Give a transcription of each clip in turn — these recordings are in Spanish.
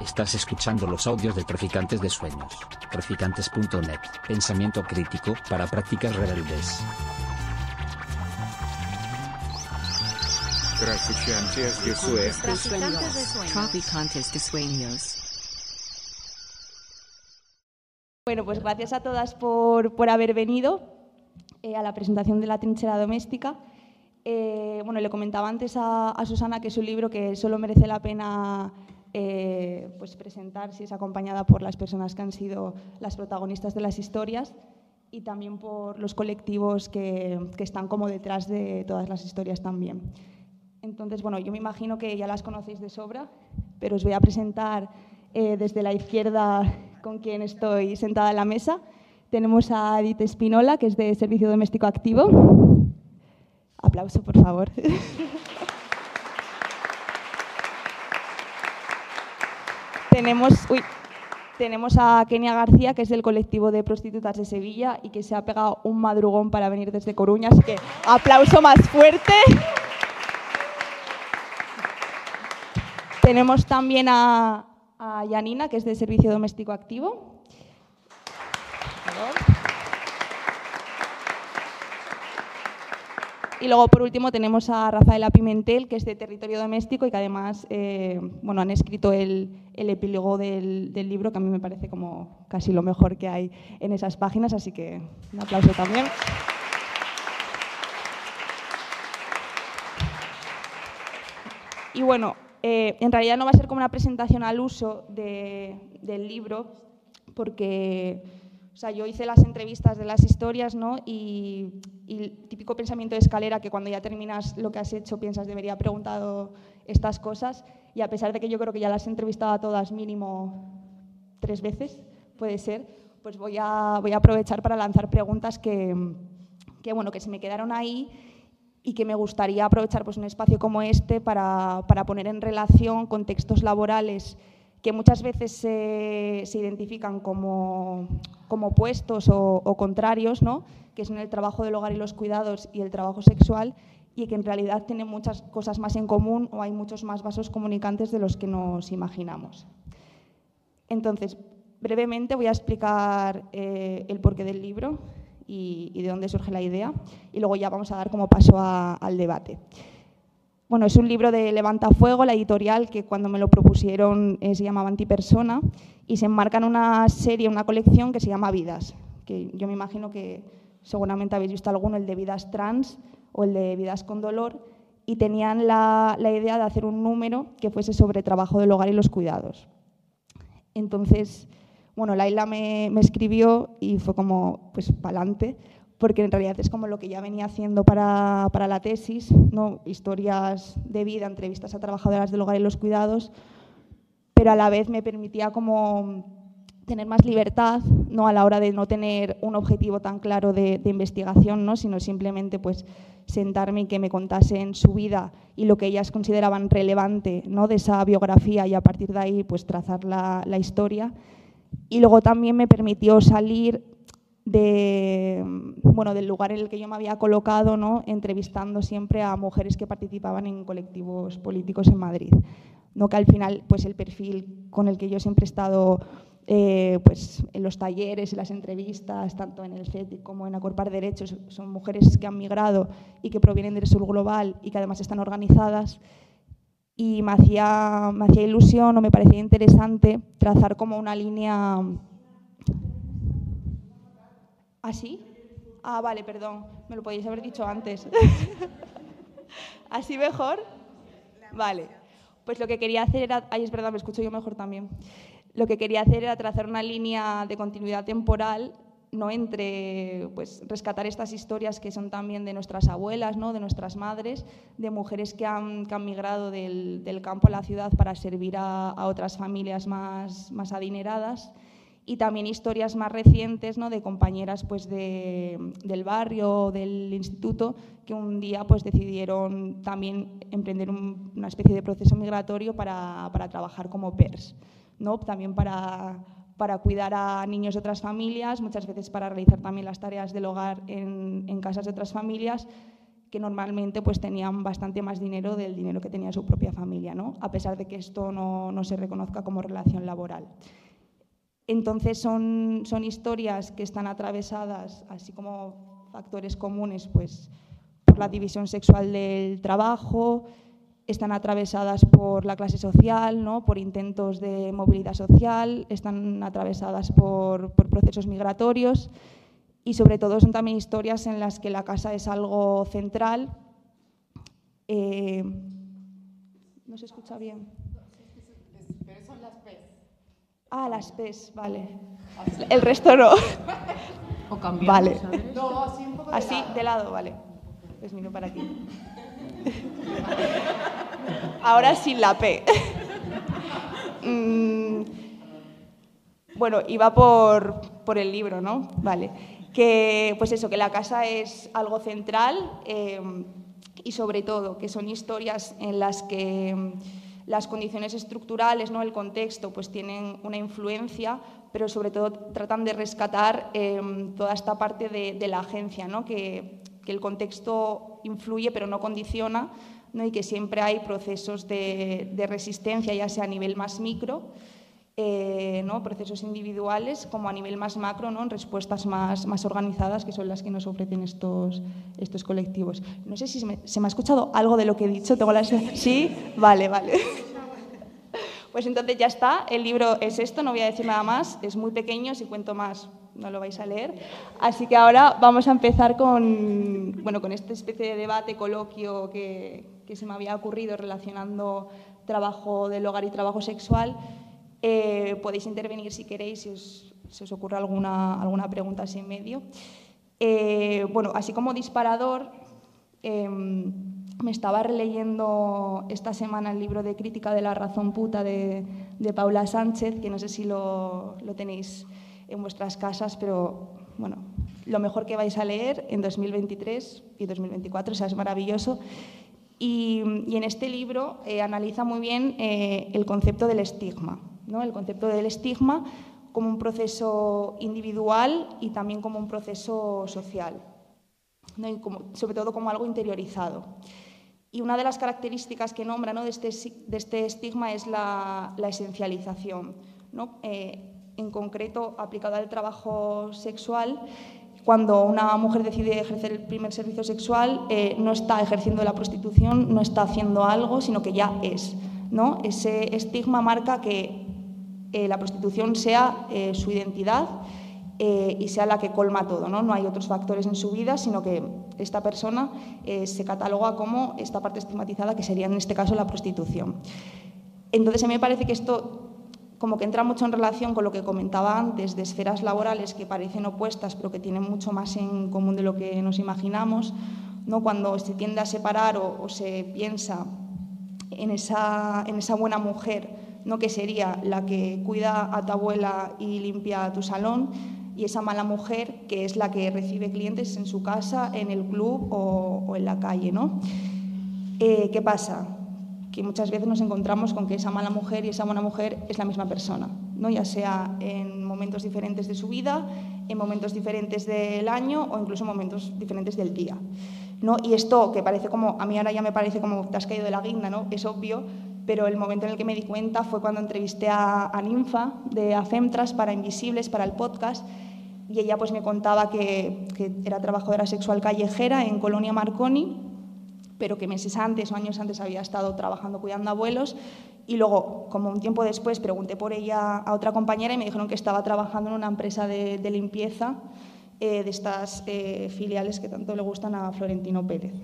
Estás escuchando los audios de Traficantes de Sueños. Traficantes.net. Pensamiento crítico para prácticas rebeldes. Traficantes de Sueños. Traficantes de sueños. Bueno, pues gracias a todas por, por haber venido eh, a la presentación de la trinchera doméstica. Eh, bueno, le comentaba antes a, a Susana que es un libro que solo merece la pena eh, pues presentar si es acompañada por las personas que han sido las protagonistas de las historias y también por los colectivos que, que están como detrás de todas las historias también. Entonces, bueno, yo me imagino que ya las conocéis de sobra, pero os voy a presentar eh, desde la izquierda con quien estoy sentada en la mesa. Tenemos a Edith Espinola, que es de Servicio Doméstico Activo. Aplauso, por favor. tenemos, tenemos a Kenia García, que es del colectivo de prostitutas de Sevilla y que se ha pegado un madrugón para venir desde Coruña, así que aplauso más fuerte. Tenemos también a, a Yanina, que es de Servicio Doméstico Activo. Por favor. Y luego, por último, tenemos a Rafaela Pimentel, que es de Territorio Doméstico y que además eh, bueno, han escrito el, epílogo del, libro, que a mí me parece como casi lo mejor que hay en esas páginas, así que un aplauso también. Y bueno, eh, en realidad no va a ser como una presentación al uso de- del libro, porque o sea, yo hice las entrevistas de las historias, ¿no? Y, el típico pensamiento de escalera que cuando ya terminas lo que has hecho piensas debería haber preguntado estas cosas. Y a pesar de que yo creo que ya las he entrevistado a todas mínimo tres veces, puede ser, pues voy a, aprovechar para lanzar preguntas que, bueno, que se me quedaron ahí y que me gustaría aprovechar pues, un espacio como este para, poner en relación contextos laborales que muchas veces se identifican como, como opuestos o, contrarios, ¿no? que son el trabajo del hogar y los cuidados y el trabajo sexual, y que en realidad tienen muchas cosas más en común o hay muchos más vasos comunicantes de los que nos imaginamos. Entonces, brevemente voy a explicar eh, el porqué del libro y, de dónde surge la idea, y luego ya vamos a dar como paso al debate. Bueno, es un libro de Levanta Fuego, la editorial, que cuando me lo propusieron eh, se llamaba Antipersona y se enmarca en una serie, una colección que se llama Vidas, que yo me imagino que seguramente habéis visto alguno, el de Vidas Trans o el de Vidas con Dolor, y tenían la, la idea de hacer un número que fuese sobre trabajo del hogar y los cuidados. Entonces, bueno, Laila me, me escribió y fue como, pues, pa'lante, porque en realidad es como lo que ya venía haciendo para, para la tesis, ¿no? historias de vida, entrevistas a trabajadoras del hogar y los cuidados, pero a la vez me permitía como tener más libertad ¿no? a la hora de no tener un objetivo tan claro de, de investigación, ¿no? sino simplemente pues, sentarme y que me contasen su vida y lo que ellas consideraban relevante ¿no? de esa biografía y a partir de ahí pues, trazar la, la historia. Y luego también me permitió salir de, bueno, del lugar en el que yo me había colocado, ¿no? entrevistando siempre a mujeres que participaban en colectivos políticos en Madrid. ¿No? Que al final pues, el perfil con el que yo siempre he estado eh, pues, en los talleres, en las entrevistas, tanto en el CETI como en Acorpar Derechos, son mujeres que han migrado y que provienen del sur global y que además están organizadas. Y me hacía, me hacía ilusión o me parecía interesante trazar como una línea ¿Ah, sí? Ah, vale, perdón. Me lo podéis haber dicho antes. ¿Así mejor? Vale. Pues lo que quería hacer era... Ay, es verdad, me escucho yo mejor también. Lo que quería hacer era trazar una línea de continuidad temporal no entre pues, rescatar estas historias que son también de nuestras abuelas, ¿no? de nuestras madres, de mujeres que han, que han migrado del, del campo a la ciudad para servir a, a otras familias más, más adineradas y también historias más recientes ¿no? de compañeras pues, de, del barrio o del instituto que un día pues, decidieron también emprender un- una especie de proceso migratorio para, para trabajar como PERS, ¿no? también para, para cuidar a niños de otras familias, muchas veces para realizar también las tareas del hogar en, en casas de otras familias que normalmente pues tenían bastante más dinero del dinero que tenía su propia familia, ¿no? a pesar de que esto no, no se reconozca como relación laboral. Entonces son, son historias que están atravesadas, así como factores comunes, pues por la división sexual del trabajo, están atravesadas por la clase social, ¿no? por intentos de movilidad social, están atravesadas por, procesos migratorios y sobre todo son también historias en las que la casa es algo central. Eh, ¿No se escucha bien? Pero son las PES. Ah, las PES, vale. El resto no. O cambiamos, Vale. ¿sabes? No, así un poco de Así, lado. de lado, vale. Pues miro para aquí. Ahora sin la P. Mm, bueno, iba por, por el libro, ¿no? Vale. Que, pues eso, que la casa es algo central eh, y sobre todo que son historias en las que las condiciones estructurales, ¿no? el contexto, pues tienen una influencia, pero sobre todo tratan de rescatar eh, toda esta parte de, la agencia, ¿no? que, el contexto influye pero no condiciona ¿no? y que siempre hay procesos de resistencia, ya sea a nivel más micro, eh, ¿no? procesos individuales, como a nivel más macro, ¿no? en respuestas más, más organizadas, que son las que nos ofrecen estos, estos colectivos. No sé si se me, se me ha escuchado algo de lo que he dicho. ¿Tengo las... ¿Sí? Vale, vale. Pues entonces ya está, el libro es esto, no voy a decir nada más, es muy pequeño, si cuento más no lo vais a leer. Así que ahora vamos a empezar con, bueno, con esta especie de debate, coloquio que, que se me había ocurrido relacionando trabajo del hogar y trabajo sexual. Eh, podéis intervenir si queréis, si os, ocurre alguna, alguna pregunta así en medio. Eh, bueno, así como disparador, eh, me estaba releyendo esta semana el libro de crítica de la razón puta de, Paula Sánchez, que no sé si lo, lo, tenéis en vuestras casas, pero bueno, lo mejor que vais a leer en 2023 y 2024, o sea, es maravilloso. Y, en este libro eh, analiza muy bien el concepto del estigma, ¿no? el concepto del estigma como un proceso individual y también como un proceso social, sobre todo como algo interiorizado. Y una de las características que nombra ¿no? de, este, de, este, estigma es la, esencialización. ¿no? Eh, en concreto, aplicado al trabajo sexual, cuando una mujer decide ejercer el primer servicio sexual, eh, no está ejerciendo la prostitución, no está haciendo algo, sino que ya es. ¿no? Ese estigma marca que eh, la prostitución sea eh, su identidad eh, y sea la que colma todo. ¿no? no hay otros factores en su vida, sino que esta persona se cataloga como esta parte estigmatizada, que sería en este caso la prostitución. Entonces, a mí me parece que esto como que entra mucho en relación con lo que comentaba antes de esferas laborales que parecen opuestas, pero que tienen mucho más en común de lo que nos imaginamos, ¿no? cuando se tiende a separar o, o se piensa en esa, en esa buena mujer, ¿no? que sería la que cuida a tu abuela y limpia tu salón, y esa mala mujer que es la que recibe clientes en su casa, en el club o, en la calle. ¿no? Eh, ¿Qué pasa? Que muchas veces nos encontramos con que esa mala mujer y esa buena mujer es la misma persona, ¿no? ya sea en momentos diferentes de su vida, en momentos diferentes del año o incluso en momentos diferentes del día. ¿no? Y esto que parece como, a mí ahora ya me parece como te has caído de la guinda, ¿no? es obvio, pero el momento en el que me di cuenta fue cuando entrevisté a, a Ninfa de Afemtras para Invisibles, para el podcast, y ella pues me contaba que, era trabajadora sexual callejera en Colonia Marconi, pero que meses antes o años antes había estado trabajando cuidando abuelos y luego, como un tiempo después, pregunté por ella a otra compañera y me dijeron que estaba trabajando en una empresa de, de limpieza eh, de estas eh, filiales que tanto le gustan a Florentino Pérez,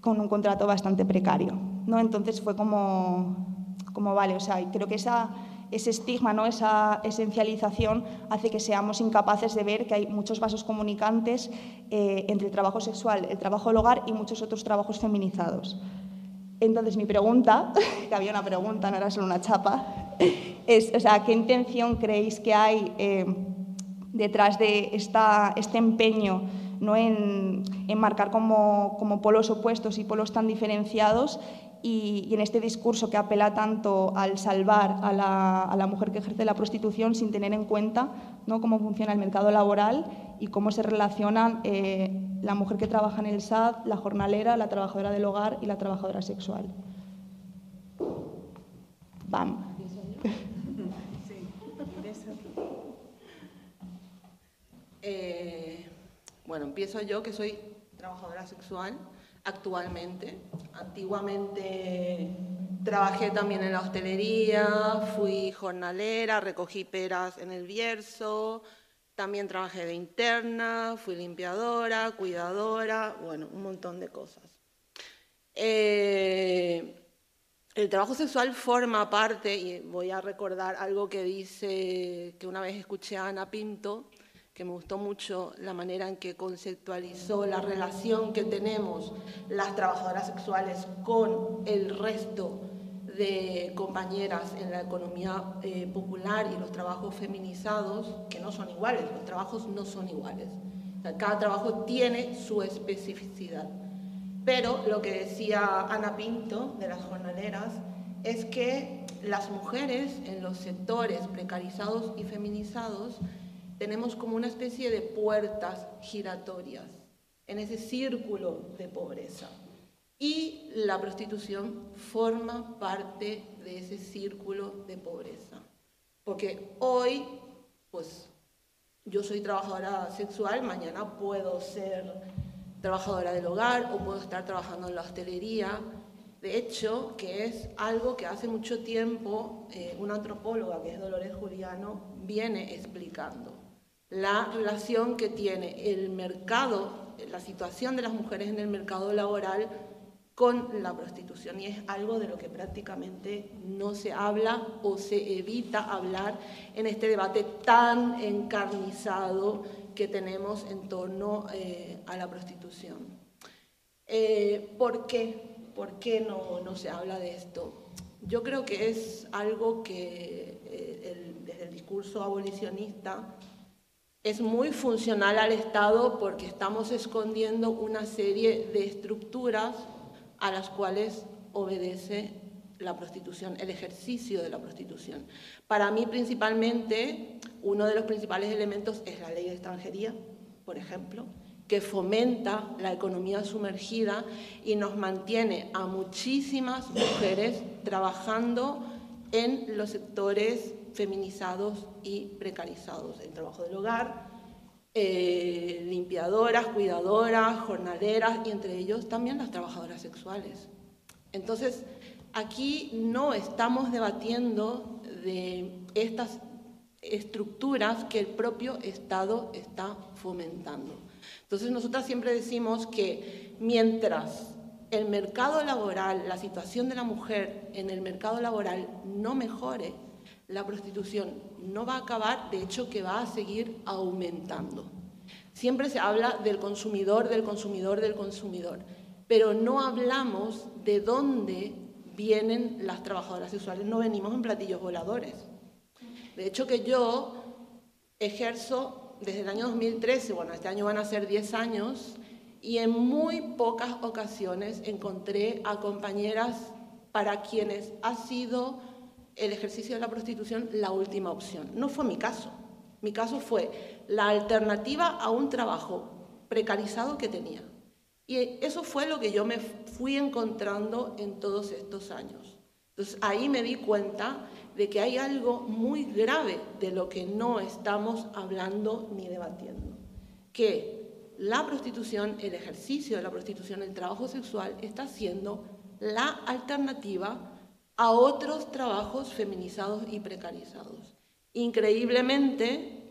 con un contrato bastante precario. ¿No? Entonces fue como, como vale, o sea, creo que ese estigma, ¿no? esa esencialización hace que seamos incapaces de ver que hay muchos vasos comunicantes eh, entre el trabajo sexual, el trabajo del hogar y muchos otros trabajos feminizados. Entonces mi pregunta, que había una pregunta, no era solo una chapa, es, o sea, ¿qué intención creéis que hay eh, detrás de esta, este empeño ¿no? en, en marcar como, como, polos opuestos y polos tan diferenciados y, en este discurso que apela tanto al salvar a la, a la, mujer que ejerce la prostitución sin tener en cuenta ¿no? cómo funciona el mercado laboral y cómo se relacionan eh, la mujer que trabaja en el SAD, la jornalera, la trabajadora del hogar y la trabajadora sexual. Bam. Eh, bueno, empiezo yo, que soy trabajadora sexual actualmente. Antiguamente trabajé también en la hostelería, fui jornalera, recogí peras en el Bierzo, también trabajé de interna, fui limpiadora, cuidadora, bueno, un montón de cosas. Eh, el trabajo sexual forma parte, y voy a recordar algo que dice, que una vez escuché a Ana Pinto, que me gustó mucho la manera en que conceptualizó la relación que tenemos las trabajadoras sexuales con el resto de compañeras en la economía eh, popular y los trabajos feminizados, que no son iguales, los trabajos no son iguales. cada trabajo tiene su especificidad. Pero lo que decía Ana Pinto de las jornaleras es que las mujeres en los sectores precarizados y feminizados tenemos como una especie de puertas giratorias en ese círculo de pobreza. Y la prostitución forma parte de ese círculo de pobreza. Porque hoy, pues yo soy trabajadora sexual, mañana puedo ser trabajadora del hogar o puedo estar trabajando en la hostelería. De hecho, que es algo que hace mucho tiempo eh, una antropóloga, que es Dolores Juliano, viene explicando la relación que tiene el mercado, la situación de las mujeres en el mercado laboral con la prostitución y es algo de lo que prácticamente no se habla o se evita hablar en este debate tan encarnizado que tenemos en torno eh, a la prostitución. Eh, ¿Por qué? ¿Por qué no, no, se habla de esto? Yo creo que es algo que eh, desde el discurso abolicionista es muy funcional al Estado porque estamos escondiendo una serie de estructuras a las cuales obedece la prostitución, el ejercicio de la prostitución. Para mí principalmente uno de los principales elementos es la ley de extranjería, por ejemplo, que fomenta la economía sumergida y nos mantiene a muchísimas mujeres trabajando en los sectores feminizados y precarizados, el trabajo del hogar, eh, limpiadoras, cuidadoras, jornaleras y entre ellos también las trabajadoras sexuales. Entonces, aquí no estamos debatiendo de estas estructuras que el propio Estado está fomentando. Entonces, nosotras siempre decimos que mientras el mercado laboral, la situación de la mujer en el mercado laboral no mejore, la prostitución no va a acabar, de hecho que va a seguir aumentando. Siempre se habla del consumidor, del consumidor, del consumidor, pero no hablamos de dónde vienen las trabajadoras sexuales, no venimos en platillos voladores. De hecho que yo ejerzo desde el año 2013, bueno, este año van a ser 10 años, y en muy pocas ocasiones encontré a compañeras para quienes ha sido el ejercicio de la prostitución la última opción. No fue mi caso. Mi caso fue la alternativa a un trabajo precarizado que tenía. Y eso fue lo que yo me fui encontrando en todos estos años. Entonces ahí me di cuenta de que hay algo muy grave de lo que no estamos hablando ni debatiendo. Que la prostitución, el ejercicio de la prostitución, el trabajo sexual está siendo la alternativa a otros trabajos feminizados y precarizados. Increíblemente,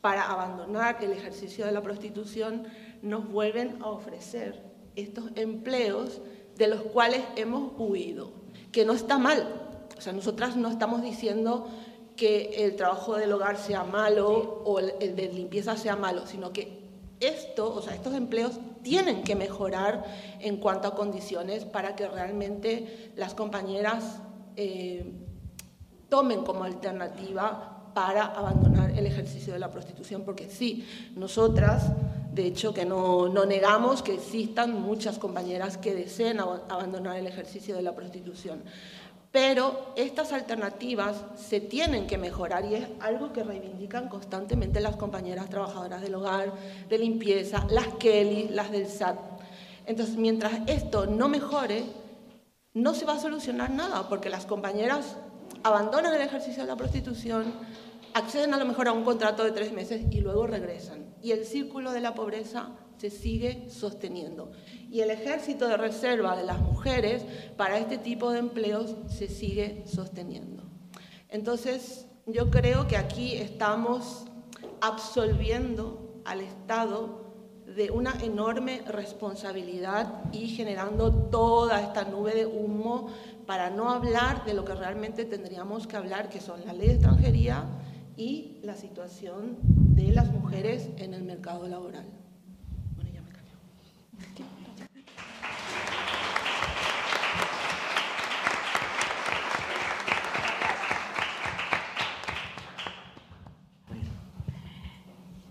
para abandonar el ejercicio de la prostitución, nos vuelven a ofrecer estos empleos de los cuales hemos huido, que no está mal. O sea, nosotras no estamos diciendo que el trabajo del hogar sea malo o el de limpieza sea malo, sino que esto, o sea, estos empleos tienen que mejorar en cuanto a condiciones para que realmente las compañeras eh, tomen como alternativa para abandonar el ejercicio de la prostitución, porque sí, nosotras De hecho, que no, no negamos que existan muchas compañeras que deseen ab- abandonar el ejercicio de la prostitución. Pero estas alternativas se tienen que mejorar y es algo que reivindican constantemente las compañeras trabajadoras del hogar, de limpieza, las Kelly, las del SAT. Entonces, mientras esto no mejore, no se va a solucionar nada, porque las compañeras abandonan el ejercicio de la prostitución, acceden a lo mejor a un contrato de tres meses y luego regresan. Y el círculo de la pobreza se sigue sosteniendo. Y el ejército de reserva de las mujeres para este tipo de empleos se sigue sosteniendo. Entonces, yo creo que aquí estamos absolviendo al Estado de una enorme responsabilidad y generando toda esta nube de humo para no hablar de lo que realmente tendríamos que hablar, que son la ley de extranjería y la situación de las mujeres en el mercado laboral. Bueno, ya me callo.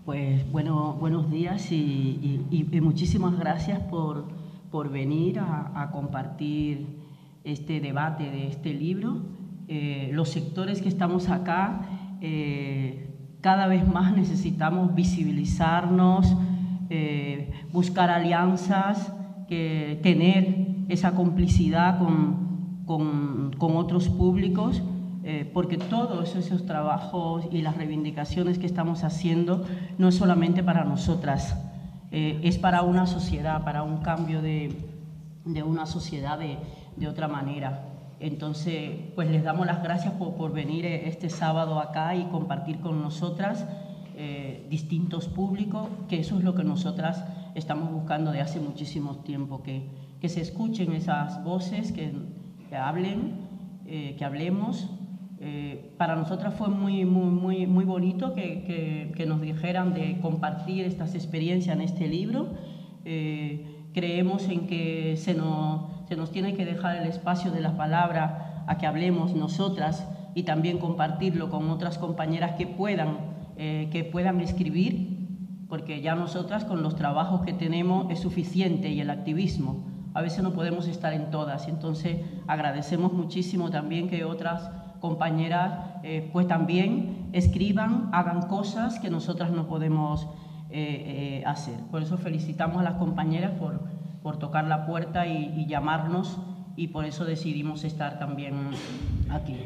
Pues bueno, buenos días y, muchísimas gracias por, por venir a, compartir este debate de este libro. Eh, los sectores que estamos acá, eh, cada vez más necesitamos visibilizarnos, eh, buscar alianzas, tener esa complicidad con- con otros públicos eh, porque todos esos trabajos y las reivindicaciones que estamos haciendo no es solamente para nosotras, eh, es para una sociedad, para un cambio de, de una sociedad de, de otra manera. Entonces, pues les damos las gracias por, por venir eh, este sábado acá y compartir con nosotras eh, distintos públicos, que eso es lo que nosotras estamos buscando de hace muchísimo tiempo, que, que se escuchen esas voces, que, que hablen, eh, que hablemos. Eh, para nosotras fue muy, muy, muy, muy bonito que, que- que nos dijeran de compartir estas experiencias en este libro. Eh, creemos en que se nos, se nos tiene que dejar el espacio de las palabras a que hablemos nosotras y también compartirlo con otras compañeras que puedan, eh, que puedan escribir, porque ya nosotras con los trabajos que tenemos es suficiente y el activismo. A veces no podemos estar en todas, entonces agradecemos muchísimo también que otras compañeras eh, pues también escriban, hagan cosas que nosotras no podemos eh, eh, hacer. Por eso felicitamos a las compañeras por, por tocar la puerta y, y llamarnos y por eso decidimos estar también aquí.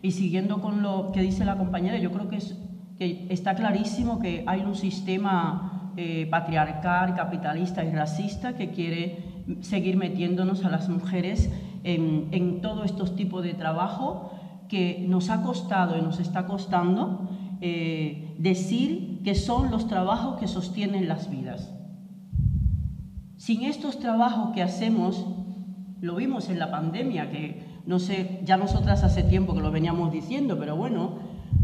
Y siguiendo con lo que dice la compañera, yo creo que, es, que está clarísimo que hay un sistema eh, patriarcal, capitalista y racista que quiere seguir metiéndonos a las mujeres en, en todos estos tipos de trabajo que nos ha costado y nos está costando eh, decir que son los trabajos que sostienen las vidas. Sin estos trabajos que hacemos, lo vimos en la pandemia, que no sé, ya nosotras hace tiempo que lo veníamos diciendo, pero bueno,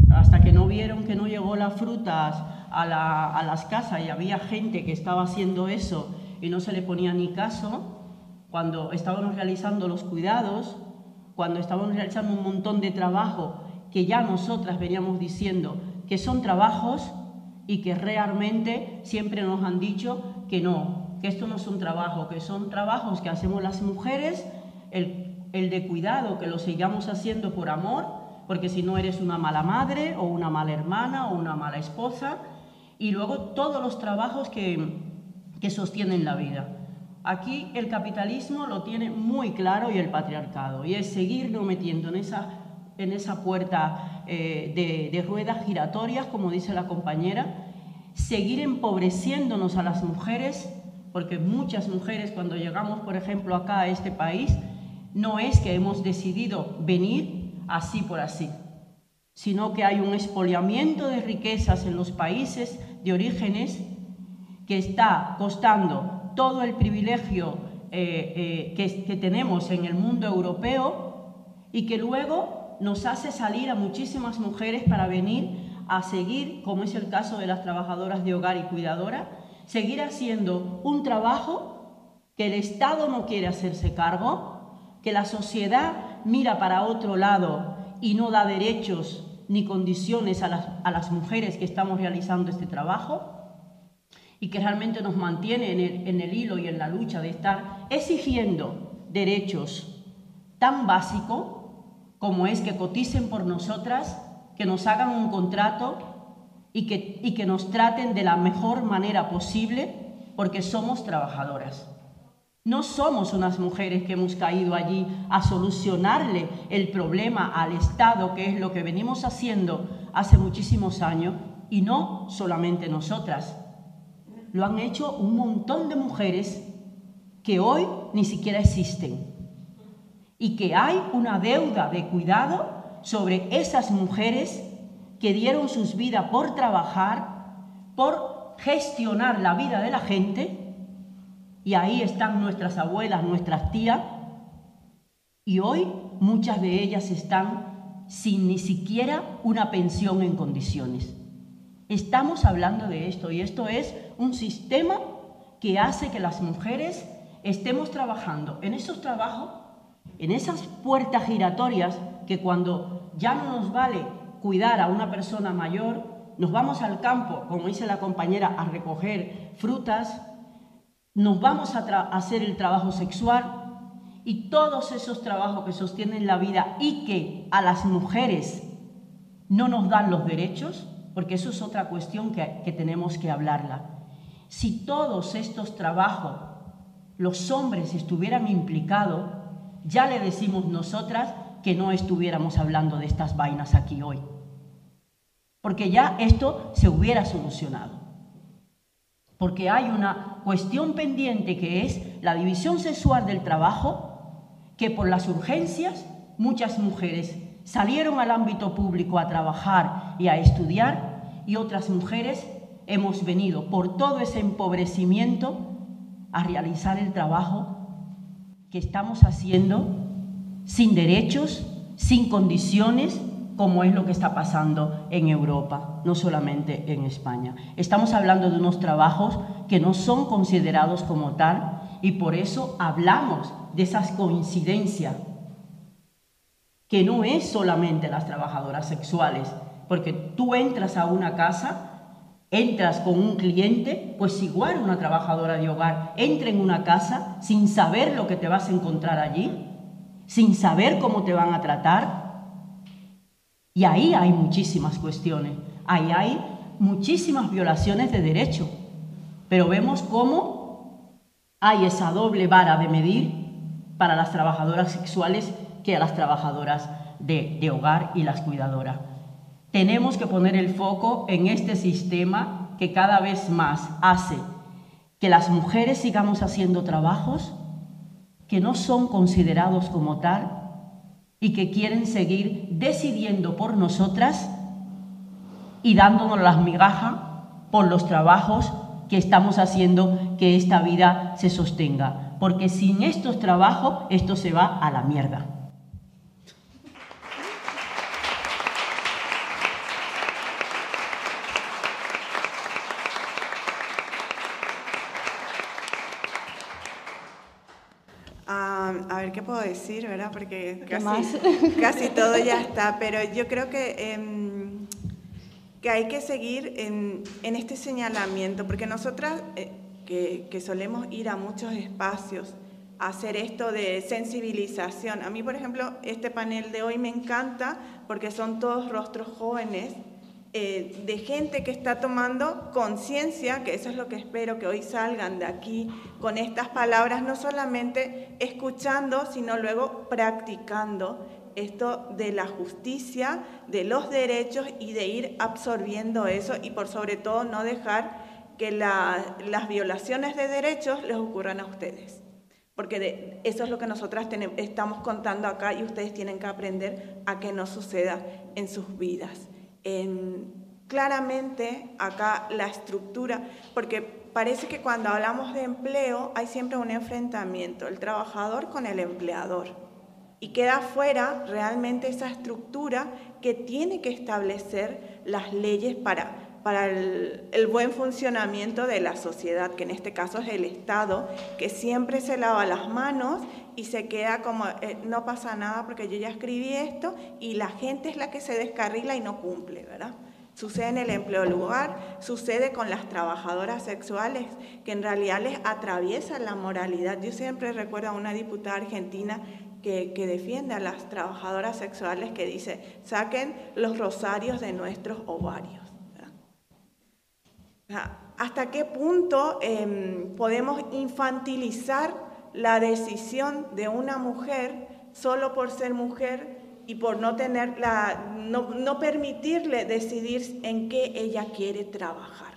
hasta que no vieron que no llegó las frutas a, la- a las casas y había gente que estaba haciendo eso y no se le ponía ni caso, cuando estábamos realizando los cuidados, cuando estábamos realizando un montón de trabajo que ya nosotras veníamos diciendo que son trabajos y que realmente siempre nos han dicho que no, que esto no es un trabajo, que son trabajos que hacemos las mujeres, el, el de cuidado, que lo sigamos haciendo por amor, porque si no eres una mala madre o una mala hermana o una mala esposa, y luego todos los trabajos que, que sostienen la vida. Aquí el capitalismo lo tiene muy claro y el patriarcado, y es seguirnos metiendo en esa, en esa puerta eh, de, de ruedas giratorias, como dice la compañera, seguir empobreciéndonos a las mujeres, porque muchas mujeres cuando llegamos, por ejemplo, acá a este país, no es que hemos decidido venir así por así, sino que hay un expoliamiento de riquezas en los países de orígenes que está costando todo el privilegio eh, eh, que, tenemos en el mundo europeo y que luego nos hace salir a muchísimas mujeres para venir a seguir, como es el caso de las trabajadoras de hogar y cuidadoras, seguir haciendo un trabajo que el Estado no quiere hacerse cargo, que la sociedad mira para otro lado y no da derechos ni condiciones a las, a las mujeres que estamos realizando este trabajo y que realmente nos mantiene en el, en el hilo y en la lucha de estar exigiendo derechos tan básicos como es que coticen por nosotras, que nos hagan un contrato y que, y que nos traten de la mejor manera posible porque somos trabajadoras. No somos unas mujeres que hemos caído allí a solucionarle el problema al Estado, que es lo que venimos haciendo hace muchísimos años, y no solamente nosotras. Lo han hecho un montón de mujeres que hoy ni siquiera existen. Y que hay una deuda de cuidado sobre esas mujeres que dieron sus vidas por trabajar, por gestionar la vida de la gente y ahí están nuestras abuelas, nuestras tías, y hoy muchas de ellas están sin ni siquiera una pensión en condiciones. Estamos hablando de esto y esto es un sistema que hace que las mujeres estemos trabajando en esos trabajos, en esas puertas giratorias que cuando ya no nos vale cuidar a una persona mayor, nos vamos al campo, como dice la compañera, a recoger frutas, nos vamos a, hacer el trabajo sexual y todos esos trabajos que sostienen la vida y que a las mujeres no nos dan los derechos, porque eso es otra cuestión que, que tenemos que hablarla. Si todos estos trabajos los hombres estuvieran implicados, ya le decimos nosotras que no estuviéramos hablando de estas vainas aquí hoy. Porque ya esto se hubiera solucionado porque hay una cuestión pendiente que es la división sexual del trabajo, que por las urgencias muchas mujeres salieron al ámbito público a trabajar y a estudiar y otras mujeres hemos venido por todo ese empobrecimiento a realizar el trabajo que estamos haciendo sin derechos, sin condiciones, como es lo que está pasando en Europa, no solamente en España. Estamos hablando de unos trabajos que no son considerados como tal y por eso hablamos de esas coincidencias, que no es solamente las trabajadoras sexuales, porque tú entras a una casa, entras con un cliente, pues igual una trabajadora de hogar entra en una casa sin saber lo que te vas a encontrar allí, sin saber cómo te van a tratar, y ahí hay muchísimas cuestiones, ahí hay muchísimas violaciones de derecho, pero vemos cómo hay esa doble vara de medir para las trabajadoras sexuales que a las trabajadoras de, de hogar y las cuidadoras. Tenemos que poner el foco en este sistema que cada vez más hace que las mujeres sigamos haciendo trabajos que no son considerados como tal y que quieren seguir decidiendo por nosotras y dándonos las migajas por los trabajos que estamos haciendo que esta vida se sostenga. Porque sin estos trabajos esto se va a la mierda. a ver qué puedo decir, ¿verdad? Porque casi, todo ya está, pero yo creo que, em, que hay que seguir en, este señalamiento, porque nosotras eh, que, que, solemos ir a muchos espacios a hacer esto de sensibilización, a mí, por ejemplo, este panel de hoy me encanta porque son todos rostros jóvenes eh, de gente que está tomando conciencia, que eso es lo que espero que hoy salgan de aquí con estas palabras, no solamente escuchando, sino luego practicando esto de la justicia, de los derechos y de ir absorbiendo eso y por sobre todo no dejar que las violaciones de derechos les ocurran a ustedes. Porque eso es lo que nosotras estamos contando acá y ustedes tienen que aprender a que no suceda en sus vidas claramente acá la estructura, porque parece que cuando hablamos de empleo hay siempre un enfrentamiento, el trabajador con el empleador. Y queda fuera realmente esa estructura que tiene que establecer las leyes para, para el, buen funcionamiento de la sociedad, que en este caso es el Estado, que siempre se lava las manos y se queda como, eh, no pasa nada porque yo ya escribí esto y la gente es la que se descarrila y no cumple, ¿verdad? Sucede en el empleo lugar, sucede con las trabajadoras sexuales, que en realidad les atraviesan la moralidad. Yo siempre recuerdo a una diputada argentina que, defiende a las trabajadoras sexuales que dice, saquen los rosarios de nuestros ovarios. ¿Hasta qué punto em, podemos infantilizar la decisión de una mujer solo por ser mujer y por no tener la, no, no permitirle decidir en qué ella quiere trabajar.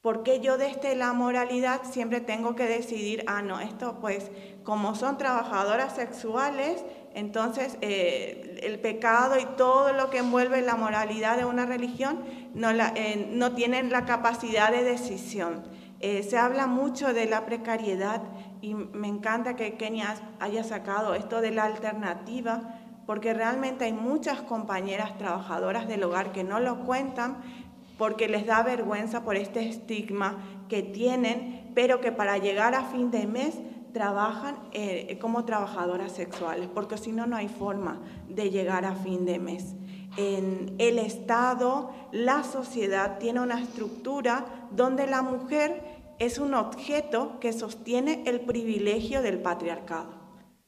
Porque yo desde la moralidad siempre tengo que decidir, ah, no, esto pues como son trabajadoras sexuales, entonces eh, el pecado y todo lo que envuelve la moralidad de una religión no, la, eh, no tienen la capacidad de decisión. Eh, se habla mucho de la precariedad y me encanta que Kenia haya sacado esto de la alternativa porque realmente hay muchas compañeras trabajadoras del hogar que no lo cuentan porque les da vergüenza por este estigma que tienen, pero que para llegar a fin de mes trabajan eh, como trabajadoras sexuales, porque si no, no hay forma de llegar a fin de mes. En el Estado, la sociedad tiene una estructura donde la mujer es un objeto que sostiene el privilegio del patriarcado.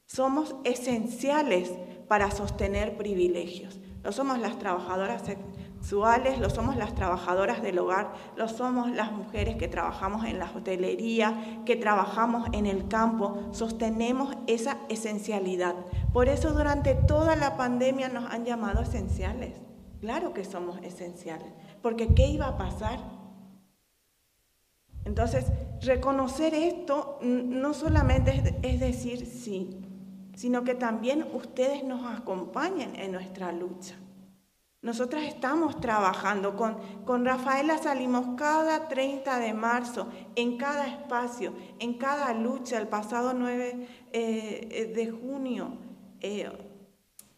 Somos esenciales para sostener privilegios. No somos las trabajadoras sexuales, lo somos las trabajadoras del hogar, lo somos las mujeres que trabajamos en la hotelería, que trabajamos en el campo, sostenemos esa esencialidad. Por eso durante toda la pandemia nos han llamado esenciales. Claro que somos esenciales, porque ¿qué iba a pasar? Entonces, reconocer esto no solamente es decir sí, sino que también ustedes nos acompañen en nuestra lucha. Nosotras estamos trabajando, con, con Rafaela salimos cada 30 de marzo, en cada espacio, en cada lucha, el pasado 9 eh, de junio. Eh,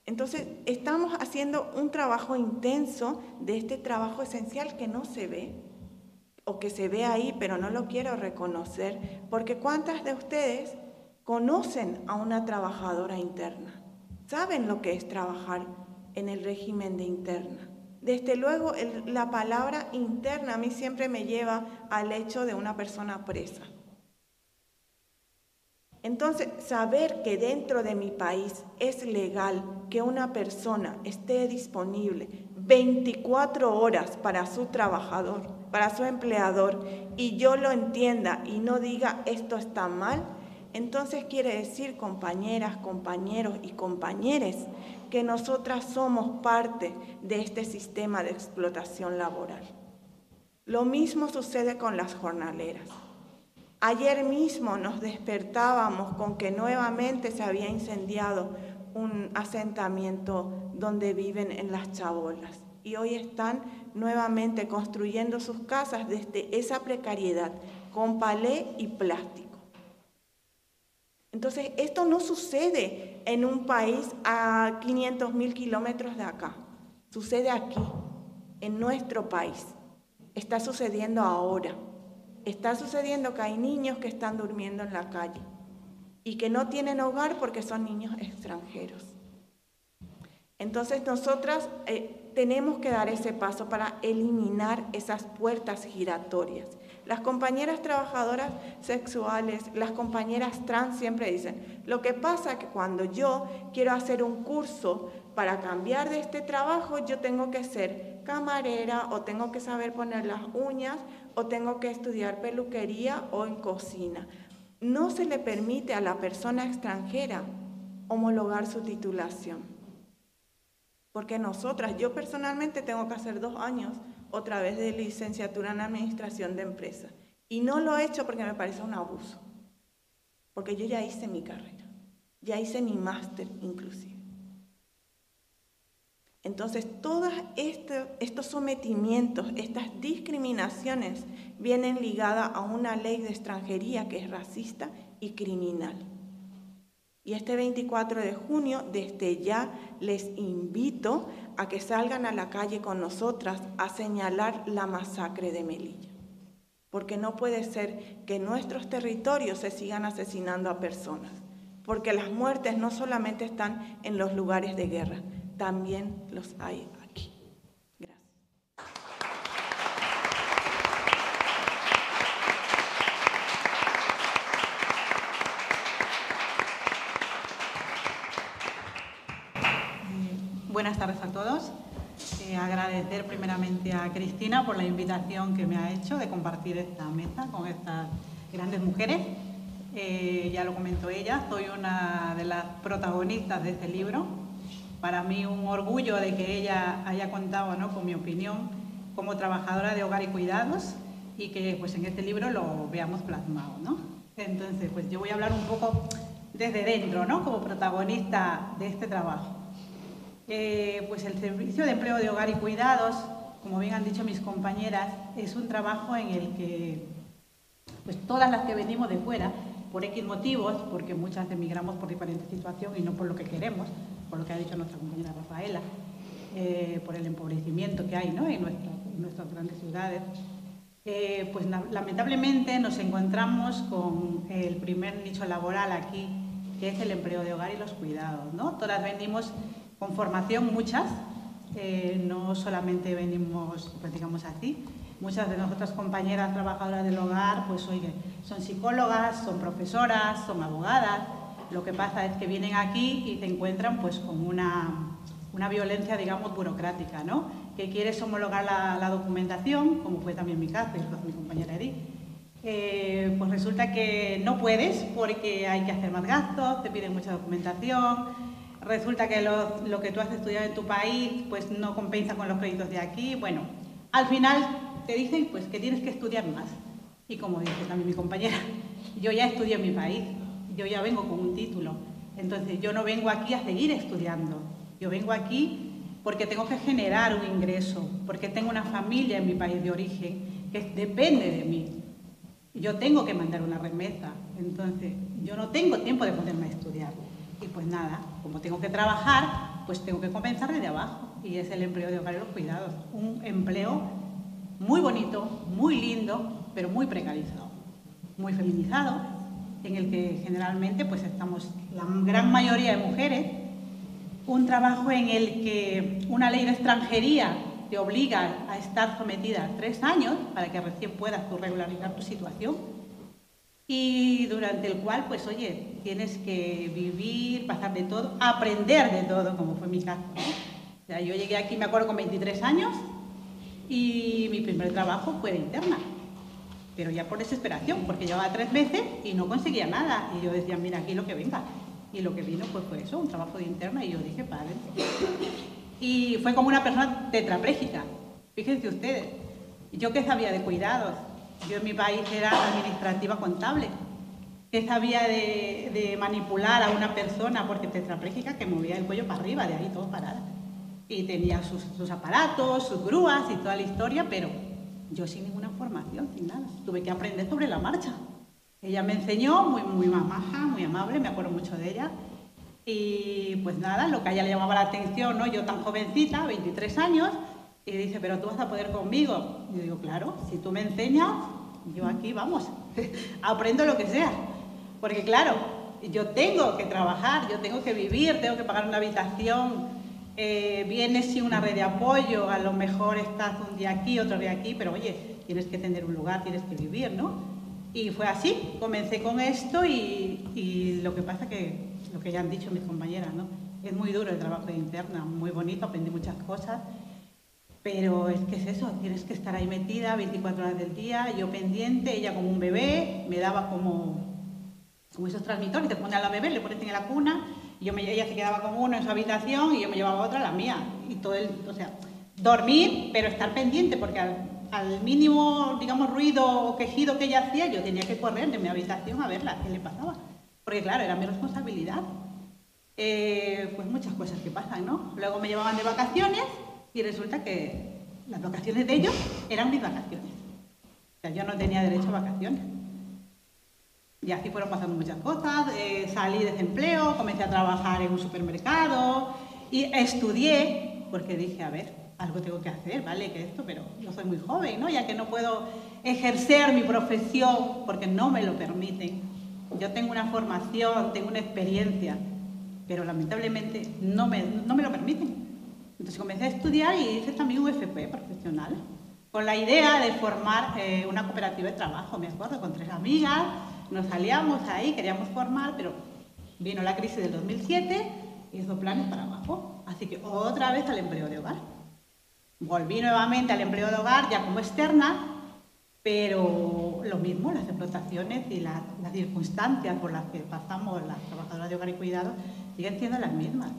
entonces, estamos haciendo un trabajo intenso de este trabajo esencial que no se ve, o que se ve ahí, pero no lo quiero reconocer, porque ¿cuántas de ustedes conocen a una trabajadora interna, saben lo que es trabajar en el régimen de interna. Desde luego, la palabra interna a mí siempre me lleva al hecho de una persona presa. Entonces, saber que dentro de mi país es legal que una persona esté disponible 24 horas para su trabajador, para su empleador, y yo lo entienda y no diga esto está mal, entonces quiere decir, compañeras, compañeros y compañeres, que nosotras somos parte de este sistema de explotación laboral. Lo mismo sucede con las jornaleras. Ayer mismo nos despertábamos con que nuevamente se había incendiado un asentamiento donde viven en las chabolas y hoy están nuevamente construyendo sus casas desde esa precariedad con palé y plástico. Entonces, esto no sucede en un país a 500 mil kilómetros de acá. Sucede aquí, en nuestro país. Está sucediendo ahora. Está sucediendo que hay niños que están durmiendo en la calle y que no tienen hogar porque son niños extranjeros. Entonces nosotras eh, tenemos que dar ese paso para eliminar esas puertas giratorias las compañeras trabajadoras sexuales, las compañeras trans siempre dicen, lo que pasa es que cuando yo quiero hacer un curso para cambiar de este trabajo, yo tengo que ser camarera o tengo que saber poner las uñas o tengo que estudiar peluquería o en cocina. No se le permite a la persona extranjera homologar su titulación. Porque nosotras, yo personalmente tengo que hacer dos años otra vez de licenciatura en administración de empresas. Y no lo he hecho porque me parece un abuso, porque yo ya hice mi carrera, ya hice mi máster inclusive. Entonces, todos estos sometimientos, estas discriminaciones vienen ligadas a una ley de extranjería que es racista y criminal. Y este 24 de junio, desde ya, les invito a que salgan a la calle con nosotras a señalar la masacre de Melilla. Porque no puede ser que en nuestros territorios se sigan asesinando a personas. Porque las muertes no solamente están en los lugares de guerra, también los hay aquí. Gracias. Buenas tardes a todos. Eh, agradecer primeramente a Cristina por la invitación que me ha hecho de compartir esta mesa con estas grandes mujeres. Eh, ya lo comentó ella, soy una de las protagonistas de este libro para mí un orgullo de que ella haya contado con mi opinión como trabajadora de hogar y cuidados y que pues, en este libro lo veamos plasmado. ¿no? Entonces, pues yo voy a hablar un poco desde dentro, ¿no? como protagonista de este trabajo. Eh, pues el Servicio de Empleo de Hogar y Cuidados, como bien han dicho mis compañeras, es un trabajo en el que pues todas las que venimos de fuera, por X motivos, porque muchas emigramos por diferentes situaciones y no por lo que queremos, por lo que ha dicho nuestra compañera Rafaela, eh, por el empobrecimiento que hay ¿no? en, nuestras grandes ciudades, eh, pues lamentablemente nos encontramos con el primer nicho laboral aquí, que es el empleo de hogar y los cuidados. ¿no? Todas venimos con formación, muchas, eh, no solamente venimos, digamos así, muchas de nuestras compañeras trabajadoras del hogar, pues oye, son psicólogas, son profesoras, son abogadas. Lo que pasa es que vienen aquí y se encuentran pues con una, una violencia, digamos, burocrática, ¿no? Que quieres homologar la, documentación, como fue también mi caso y mi compañera Edith. Eh, pues resulta que no puedes porque hay que hacer más gastos, te piden mucha documentación, resulta que lo, lo, que tú has estudiado en tu país pues no compensa con los créditos de aquí. Bueno, al final te dicen pues que tienes que estudiar más. Y como dice también mi compañera, yo ya estudio en mi país, yo ya vengo con un título. Entonces yo no vengo aquí a seguir estudiando, yo vengo aquí porque tengo que generar un ingreso, porque tengo una familia en mi país de origen que depende de mí. Yo tengo que mandar una remesa, entonces yo no tengo tiempo de ponerme a estudiar. Y pues nada, como tengo que trabajar, pues tengo que compensar desde abajo. Y es el empleo de hogar y los cuidados. Un empleo muy bonito, muy lindo, pero muy precarizado. Muy feminizado, en el que generalmente pues estamos la gran mayoría de mujeres. Un trabajo en el que una ley de extranjería te obliga a estar sometida tres años para que recién puedas regularizar tu situación y durante el cual, pues oye, tienes que vivir, pasar de todo, aprender de todo, como fue mi caso. O sea, yo llegué aquí, me acuerdo, con 23 años y mi primer trabajo fue de interna, pero ya por desesperación, porque llevaba tres meses y no conseguía nada. Y yo decía, mira, aquí lo que venga. Y lo que vino pues fue eso, un trabajo de interna, y yo dije, padre. Y fue como una persona tetrapléjica. Fíjense ustedes, yo que sabía de cuidados, yo en mi país era administrativa contable, que sabía de, manipular a una persona porque tetrapléjica que movía el cuello para arriba, de ahí todo parada. Y tenía sus, aparatos, sus grúas y toda la historia, pero yo sin ninguna formación, sin nada. Tuve que aprender sobre la marcha. Ella me enseñó, muy, muy maja, muy amable, me acuerdo mucho de ella. Y pues nada, lo que a ella le llamaba la atención, ¿no? Yo tan jovencita, 23 años, y dice, pero tú vas a poder conmigo. Y yo digo, claro, si tú me enseñas, yo aquí, vamos, aprendo lo que sea. Porque claro, yo tengo que trabajar, yo tengo que vivir, tengo que pagar una habitación, eh, vienes sin una red de apoyo, a lo mejor estás un día aquí, otro día aquí, pero oye, tienes que tener un lugar, tienes que vivir, ¿no? Y fue así, comencé con esto y, y lo que pasa que, lo que ya han dicho mis compañeras, ¿no? Es muy duro el trabajo de interna, muy bonito, aprendí muchas cosas pero es que es eso, tienes que estar ahí metida 24 horas del día, yo pendiente, ella como un bebé, me daba como, como esos transmitores, te pone a la bebé, le pones en la cuna, y yo me, ella se quedaba con uno en su habitación y yo me llevaba otra, la mía. Y todo el, o sea, dormir, pero estar pendiente, porque al, mínimo, digamos, ruido o quejido que ella hacía, yo tenía que correr de mi habitación a verla, qué le pasaba. Porque claro, era mi responsabilidad. Eh, pues muchas cosas que pasan, ¿no? Luego me llevaban de vacaciones y resulta que las vacaciones de ellos eran mis vacaciones. O sea, yo no tenía derecho a vacaciones. Y así fueron pasando muchas cosas. Eh, salí de desempleo, comencé a trabajar en un supermercado y estudié porque dije, a ver, algo tengo que hacer, ¿vale? Que esto, pero yo soy muy joven, ¿no? Ya que no puedo ejercer mi profesión porque no me lo permiten. Yo tengo una formación, tengo una experiencia, pero lamentablemente no me, no me lo permiten. Entonces comencé a estudiar y hice también un FP profesional, con la idea de formar eh, una cooperativa de trabajo, me acuerdo, con tres amigas, nos salíamos ahí, queríamos formar, pero vino la crisis del 2007 y hizo planes para abajo. Así que otra vez al empleo de hogar. Volví nuevamente al empleo de hogar ya como externa, pero lo mismo, las explotaciones y las, circunstancias por las que pasamos las trabajadoras de hogar y cuidado siguen siendo las mismas.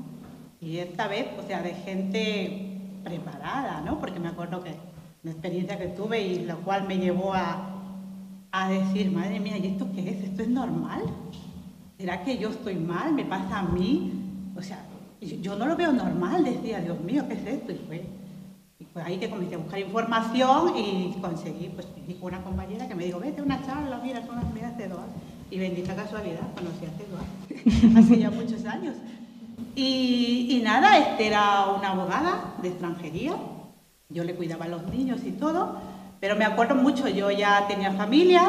Y esta vez, o sea, de gente preparada, ¿no? Porque me acuerdo que una experiencia que tuve y lo cual me llevó a, a decir, madre mía, ¿y esto qué es? ¿Esto es normal? ¿Será que yo estoy mal? ¿Me pasa a mí? O sea, yo no lo veo normal, decía, Dios mío, ¿qué es esto? Y fue, y ahí que comencé a buscar información y conseguí, pues dijo una compañera que me dijo, vete a una charla, mira, son las medidas de Eduard. Y bendita casualidad, conocí a Eduard hace ya muchos años. Y, y, nada, este era una abogada de extranjería, yo le cuidaba a los niños y todo, pero me acuerdo mucho, yo ya tenía familia,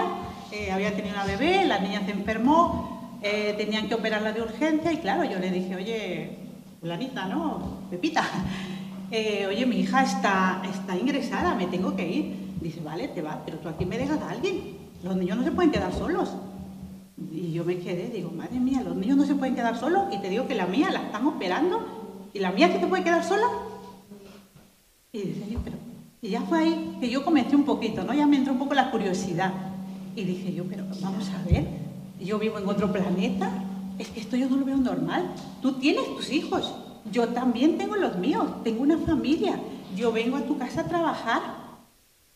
eh, había tenido una bebé, la niña se enfermó, eh, tenían que operarla de urgencia y claro, yo le dije, oye, fulanita, ¿no? Pepita, eh, oye, mi hija está, está ingresada, me tengo que ir. Dice, vale, te vas, pero tú aquí me dejas a alguien. Los niños no se pueden quedar solos. Y yo me quedé, digo, madre mía, los niños no se pueden quedar solos. Y te digo que la mía la están operando. ¿Y la mía que te puede quedar sola? Y dice, pero... Y ya fue ahí que yo comencé un poquito, ¿no? Ya me entró un poco la curiosidad. Y dije yo, pero vamos a ver, yo vivo en otro planeta, es que esto yo no lo veo normal. Tú tienes tus hijos, yo también tengo los míos, tengo una familia. Yo vengo a tu casa a trabajar,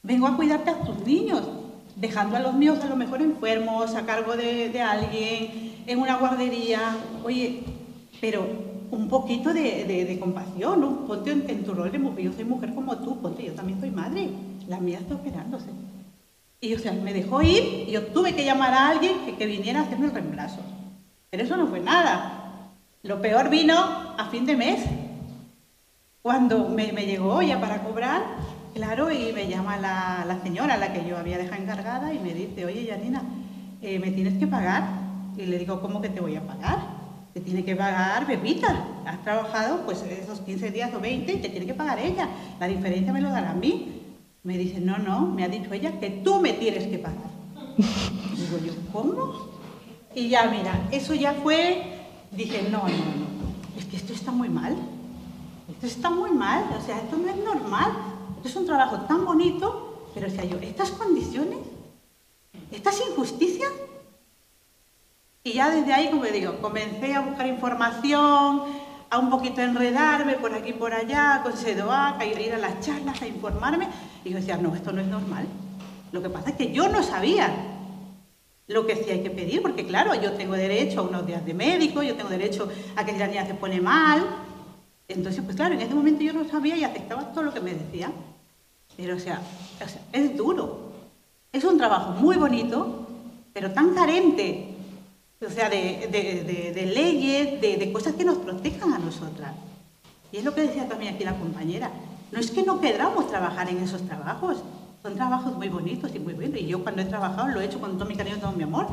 vengo a cuidarte a tus niños, dejando a los míos a lo mejor enfermos, a cargo de, alguien, en una guardería. Oye, pero un poquito de, compasión, ¿no? ponte en, tu rol de mujer. Yo soy mujer como tú, ponte, yo también soy madre. La mía está operándose. Y o sea, me dejó ir y yo tuve que llamar a alguien que viniera a hacerme el reemplazo. Pero eso no fue nada. Lo peor vino a fin de mes, cuando me, llegó ya para cobrar, claro, y me llama la, la, señora, la que yo había dejado encargada, y me dice, oye, Janina, eh, me tienes que pagar. Y le digo, ¿cómo que te voy a pagar? Te tiene que pagar Pepita. Has trabajado pues esos 15 días o 20 y te tiene que pagar ella. La diferencia me lo dará a mí. Me dice, no, no, me ha dicho ella que tú me tienes que pagar. Digo yo, ¿cómo? Y ya, mira, eso ya fue dije, no, no, no, es que esto está muy mal. Esto está muy mal, o sea, esto no es normal. Esto es un trabajo tan bonito, pero sea, yo, estas condiciones, estas injusticias. Y ya desde ahí, como digo, comencé a buscar información, a un poquito enredarme por aquí y por allá, con SEDOAC, a ir a las charlas, a informarme. Y yo decía, no, esto no es normal. Lo que pasa es que yo no sabía lo que sí hay que pedir, porque claro, yo tengo derecho a unos días de médico, yo tengo derecho a que si la niña se pone mal. Entonces, pues claro, en ese momento yo no sabía y aceptaba todo lo que me decían. Pero, o sea, es duro. Es un trabajo muy bonito, pero tan carente, o sea, de, de leyes, de, cosas que nos protejan a nosotras. Y es lo que decía también aquí la compañera. No es que no queramos trabajar en esos trabajos, son trabajos muy bonitos y muy buenos. Y yo cuando he trabajado lo he hecho con todo mi cariño todo mi amor.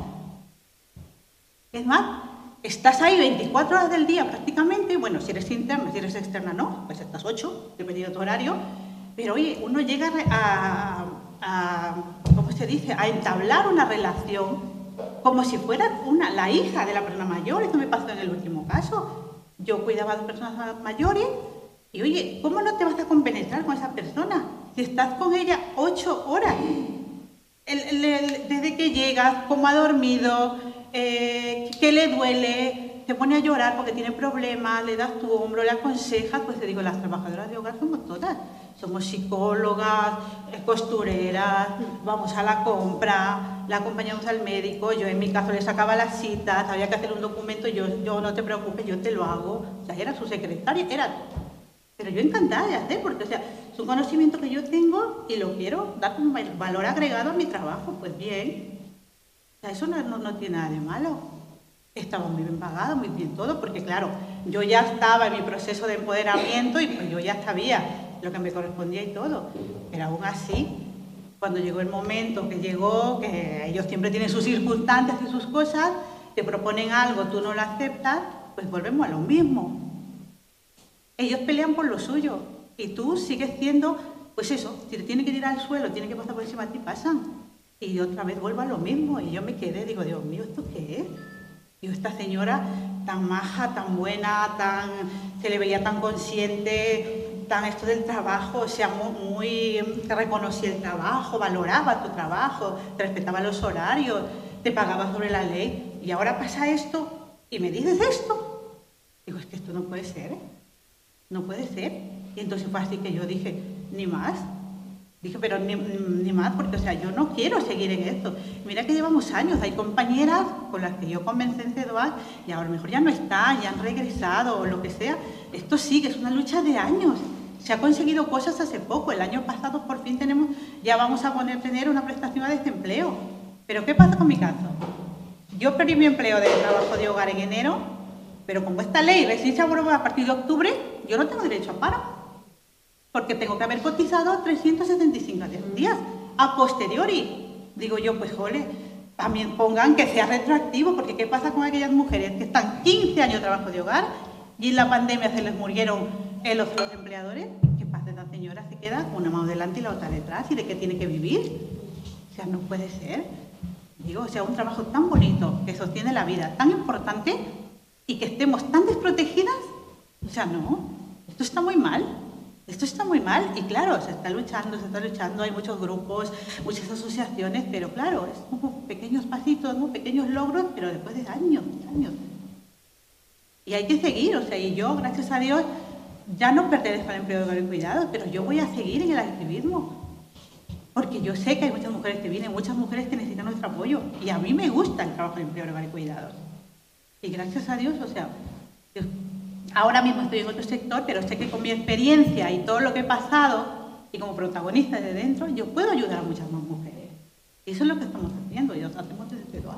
Es más, estás ahí 24 horas del día prácticamente. Bueno, si eres interna, si eres externa, no. Pues estás 8, dependiendo de tu horario. Pero oye, uno llega a, a, ¿cómo se dice? A entablar una relación como si fuera una, la hija de la persona mayor. Esto me pasó en el último caso. Yo cuidaba de personas mayores y oye, ¿cómo no te vas a compenetrar con esa persona? Si estás con ella ocho horas, desde que llegas, cómo ha dormido, eh, qué le duele, te pone a llorar porque tiene problemas, le das tu hombro, le aconsejas, pues te digo, las trabajadoras de hogar somos todas. Somos psicólogas, costureras, vamos a la compra, la acompañamos al médico, yo en mi caso le sacaba las citas, había que hacer un documento, yo, yo no te preocupes, yo te lo hago. O sea, era su secretaria, era pero yo encantada de hacer, porque o sea, es un conocimiento que yo tengo y lo quiero dar como valor agregado a mi trabajo, pues bien. Eso no, no, tiene nada de malo. Estaba muy bien pagado, muy bien todo, porque claro, yo ya estaba en mi proceso de empoderamiento y pues yo ya sabía lo que me correspondía y todo. Pero aún así, cuando llegó el momento que llegó, que ellos siempre tienen sus circunstancias y sus cosas, te proponen algo, tú no lo aceptas, pues volvemos a lo mismo. Ellos pelean por lo suyo y tú sigues siendo, pues eso, si te tiene que tirar al suelo, tiene que pasar por encima de ti, pasan. Y otra vez vuelvo a lo mismo. Y yo me quedé, digo, Dios mío, ¿esto qué es? Y esta señora tan maja, tan buena, tan, se le veía tan consciente, tan esto del trabajo, o sea, muy, reconocía el trabajo, valoraba tu trabajo, te respetaba los horarios, te pagaba sobre la ley. Y ahora pasa esto y me dices esto. Digo, es que esto no puede ser, ¿eh? no puede ser. Y entonces fue así que yo dije, ni más. Dije, pero ni, más, porque o sea, yo no quiero seguir en esto. Mira que llevamos años, hay compañeras con las que yo comencé en CEDOAC y ahora mejor ya no están, ya han regresado o lo que sea. Esto sigue, es una lucha de años. Se ha conseguido cosas hace poco. El año pasado por fin tenemos, ya vamos a poner tener una prestación a desempleo. Pero ¿qué pasa con mi caso? Yo perdí mi empleo de trabajo de hogar en enero, pero como esta ley recién se aprobó a partir de octubre, yo no tengo derecho a paro. Porque tengo que haber cotizado 375 días a posteriori. Digo yo, pues jole, también pongan que sea retroactivo, porque ¿qué pasa con aquellas mujeres que están 15 años de trabajo de hogar y en la pandemia se les murieron los, los empleadores? ¿Qué pasa? Esta señora se queda una mano delante y la otra detrás y de qué tiene que vivir. O sea, no puede ser. Digo, o sea, un trabajo tan bonito que sostiene la vida, tan importante y que estemos tan desprotegidas. O sea, no, esto está muy mal. Esto está muy mal y claro, se está luchando, se está luchando, hay muchos grupos, muchas asociaciones, pero claro, es pequeños pasitos, ¿no? pequeños logros, pero después de años, años. Y hay que seguir, o sea, y yo, gracias a Dios, ya no pertenezco al empleo de cuidado, pero yo voy a seguir en el activismo. Porque yo sé que hay muchas mujeres que vienen, muchas mujeres que necesitan nuestro apoyo. Y a mí me gusta el trabajo de empleo de cuidados. Y gracias a Dios, o sea, ahora mismo estoy en otro sector, pero sé que con mi experiencia y todo lo que he pasado, y como protagonista de dentro, yo puedo ayudar a muchas más mujeres. Y eso es lo que estamos haciendo, y lo hacemos desde Pedro.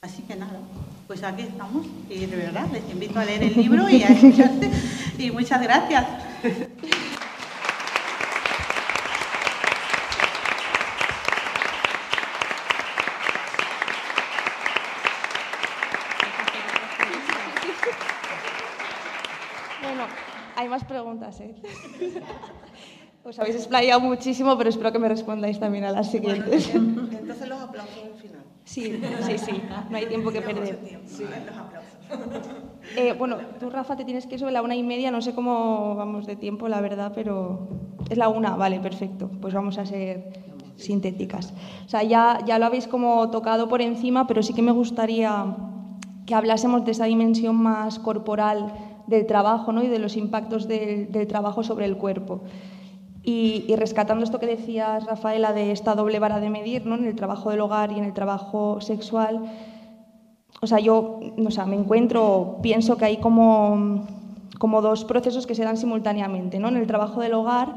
Así que nada, pues aquí estamos, y de verdad les invito a leer el libro y a escucharte, y muchas gracias. preguntas, ¿eh? Os habéis explayado muchísimo, pero espero que me respondáis también a las siguientes. entonces los aplausos al final. Sí, sí, sí, no hay tiempo que perder. Sí, los aplausos. Eh, bueno, tú, Rafa, te tienes que ir sobre la una y media, no sé cómo vamos de tiempo, la verdad, pero es la una, vale, perfecto. Pues vamos a ser sintéticas. O sea, ya, ya lo habéis como tocado por encima, pero sí que me gustaría que hablásemos de esa dimensión más corporal del trabajo ¿no? y de los impactos del, trabajo sobre el cuerpo. Y, rescatando esto que decías, Rafaela, de esta doble vara de medir ¿no? en el trabajo del hogar y en el trabajo sexual, o sea, yo o sea, me encuentro, pienso que hay como, como dos procesos que se dan simultáneamente. ¿no? En el trabajo del hogar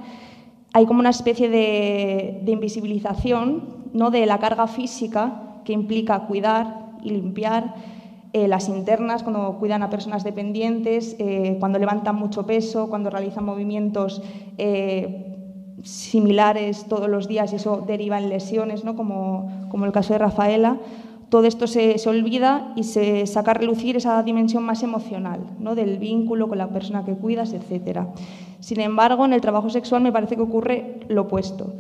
hay como una especie de, de invisibilización ¿no? de la carga física que implica cuidar y limpiar, eh, las internas, cuando cuidan a personas dependientes, eh, cuando levantan mucho peso, cuando realizan movimientos eh, similares todos los días y eso deriva en lesiones, ¿no? como, como el caso de Rafaela. Todo esto se, se, olvida y se saca a relucir esa dimensión más emocional, ¿no? del vínculo con la persona que cuidas, etc. Sin embargo, en el trabajo sexual me parece que ocurre lo opuesto.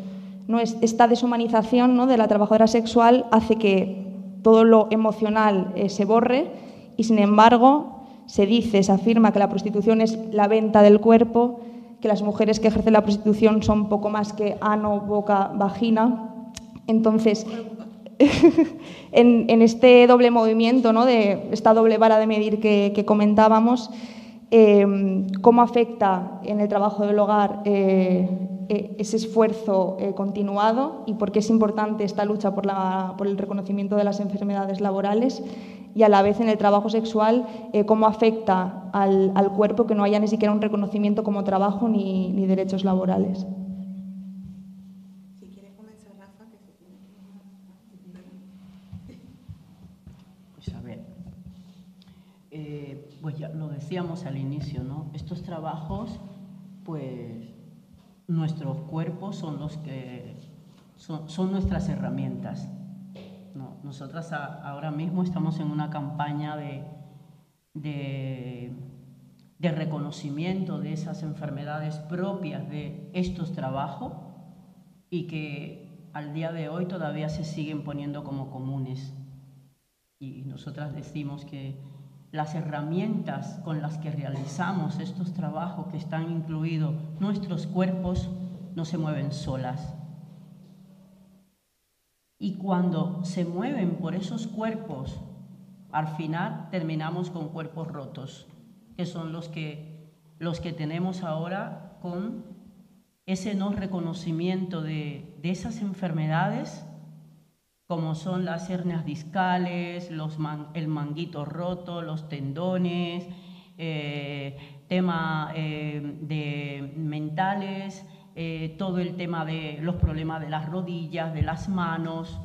¿no? Esta deshumanización ¿no? de la trabajadora sexual hace que todo lo emocional eh, se borre y, sin embargo, se dice, se afirma que la prostitución es la venta del cuerpo, que las mujeres que ejercen la prostitución son poco más que ano, boca, vagina. Entonces, en, este doble movimiento, ¿no? de esta doble vara de medir que, comentábamos, eh, cómo afecta en el trabajo del hogar eh, eh, ese esfuerzo eh, continuado y por qué es importante esta lucha por, el reconocimiento de las enfermedades laborales y a la vez en el trabajo sexual cómo afecta al, cuerpo que no haya ni siquiera un reconocimiento como trabajo ni, derechos laborales. Pues a ver, pues ya lo decíamos al inicio, ¿no? Estos trabajos, pues nuestros cuerpos son los que son, nuestras herramientas. nosotras ahora mismo estamos en una campaña de, de, reconocimiento de esas enfermedades propias de estos trabajos y que al día de hoy todavía se siguen poniendo como comunes. Y nosotras decimos que, las herramientas con las que realizamos estos trabajos que están incluidos nuestros cuerpos no se mueven solas. Y cuando se mueven por esos cuerpos, al final terminamos con cuerpos rotos, que son los que, los que tenemos ahora con ese no reconocimiento de, esas enfermedades, como son las hernias discales, el manguito roto, los tendones, eh, tema eh, de mentales, eh, todo el tema de los problemas de las rodillas, de las manos.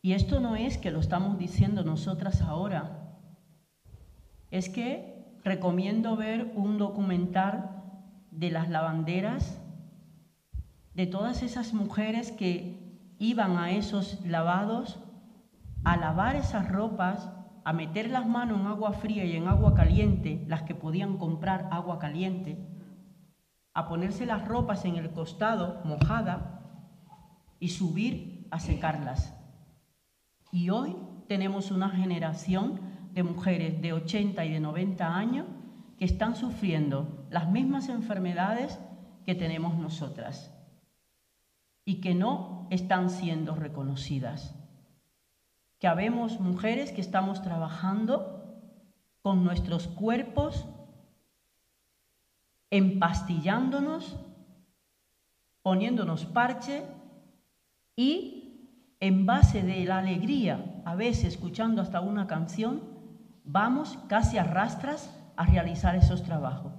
Y esto no es que lo estamos diciendo nosotras ahora, es que recomiendo ver un documental de las lavanderas, de todas esas mujeres que iban a esos lavados a lavar esas ropas, a meter las manos en agua fría y en agua caliente, las que podían comprar agua caliente, a ponerse las ropas en el costado mojada y subir a secarlas. Y hoy tenemos una generación de mujeres de 80 y de 90 años que están sufriendo las mismas enfermedades que tenemos nosotras y que no están siendo reconocidas. Que habemos mujeres que estamos trabajando con nuestros cuerpos empastillándonos, poniéndonos parche y en base de la alegría, a veces escuchando hasta una canción, vamos casi a rastras a realizar esos trabajos.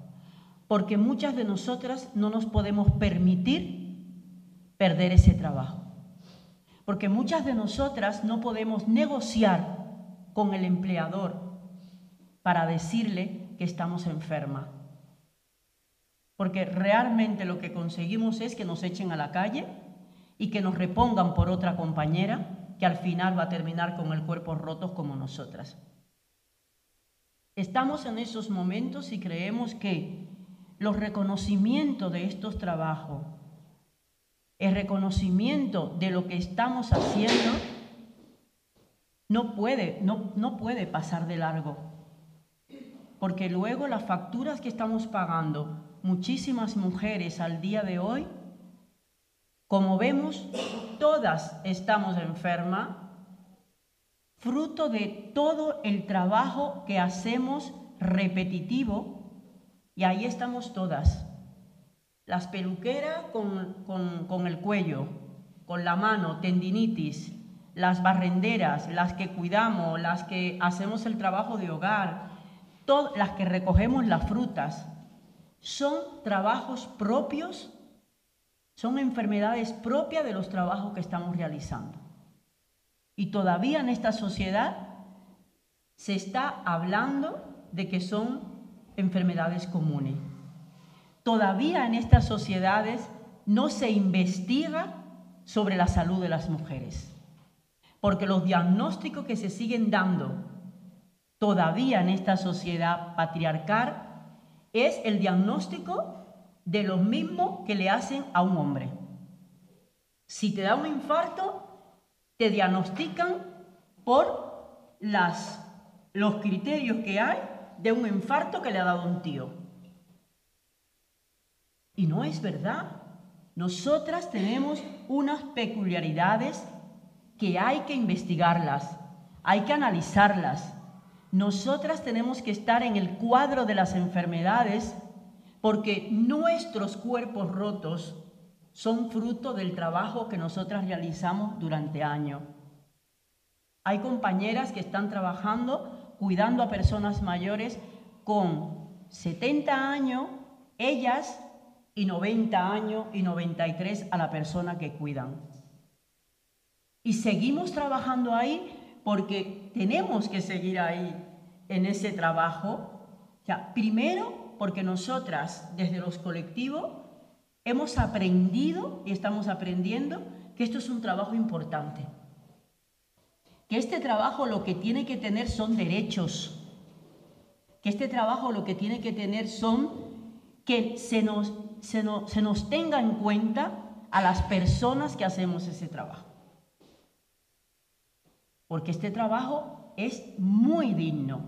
Porque muchas de nosotras no nos podemos permitir perder ese trabajo. Porque muchas de nosotras no podemos negociar con el empleador para decirle que estamos enfermas porque realmente lo que conseguimos es que nos echen a la calle y que nos repongan por otra compañera que al final va a terminar con el cuerpo roto como nosotras. Estamos en esos momentos y creemos que los reconocimientos de estos trabajos, el reconocimiento de lo que estamos haciendo, no puede, no, no puede pasar de largo. Porque luego las facturas que estamos pagando muchísimas mujeres al día de hoy, como vemos, todas estamos enfermas, fruto de todo el trabajo que hacemos repetitivo, y ahí estamos todas. Las peluqueras con, con el cuello, con la mano, tendinitis, las barrenderas, las que cuidamos, las que hacemos el trabajo de hogar, todas las que recogemos las frutas, son trabajos propios, son enfermedades propias de los trabajos que estamos realizando. Y todavía en esta sociedad se está hablando de que son enfermedades comunes. Todavía en estas sociedades no se investiga sobre la salud de las mujeres, porque los diagnósticos que se siguen dando todavía en esta sociedad patriarcal es el diagnóstico de lo mismo que le hacen a un hombre. Si te da un infarto, te diagnostican por las, los criterios que hay de un infarto que le ha dado un tío. Y no es verdad. Nosotras tenemos unas peculiaridades que hay que investigarlas, hay que analizarlas, nosotras tenemos que estar en el cuadro de las enfermedades porque nuestros cuerpos rotos son fruto del trabajo que nosotras realizamos durante años. Hay compañeras que están trabajando cuidando a personas mayores con 70 años, ellas, y 90 años y 93 a la persona que cuidan. Y seguimos trabajando ahí porque tenemos que seguir ahí en ese trabajo. primero, porque nosotras, desde los colectivos, hemos aprendido y estamos aprendiendo que esto es un trabajo importante. Que este trabajo lo que tiene que tener son derechos. Que este trabajo lo que tiene que tener son que se nos, se nos tenga en cuenta a las personas que hacemos ese trabajo porque este trabajo es muy digno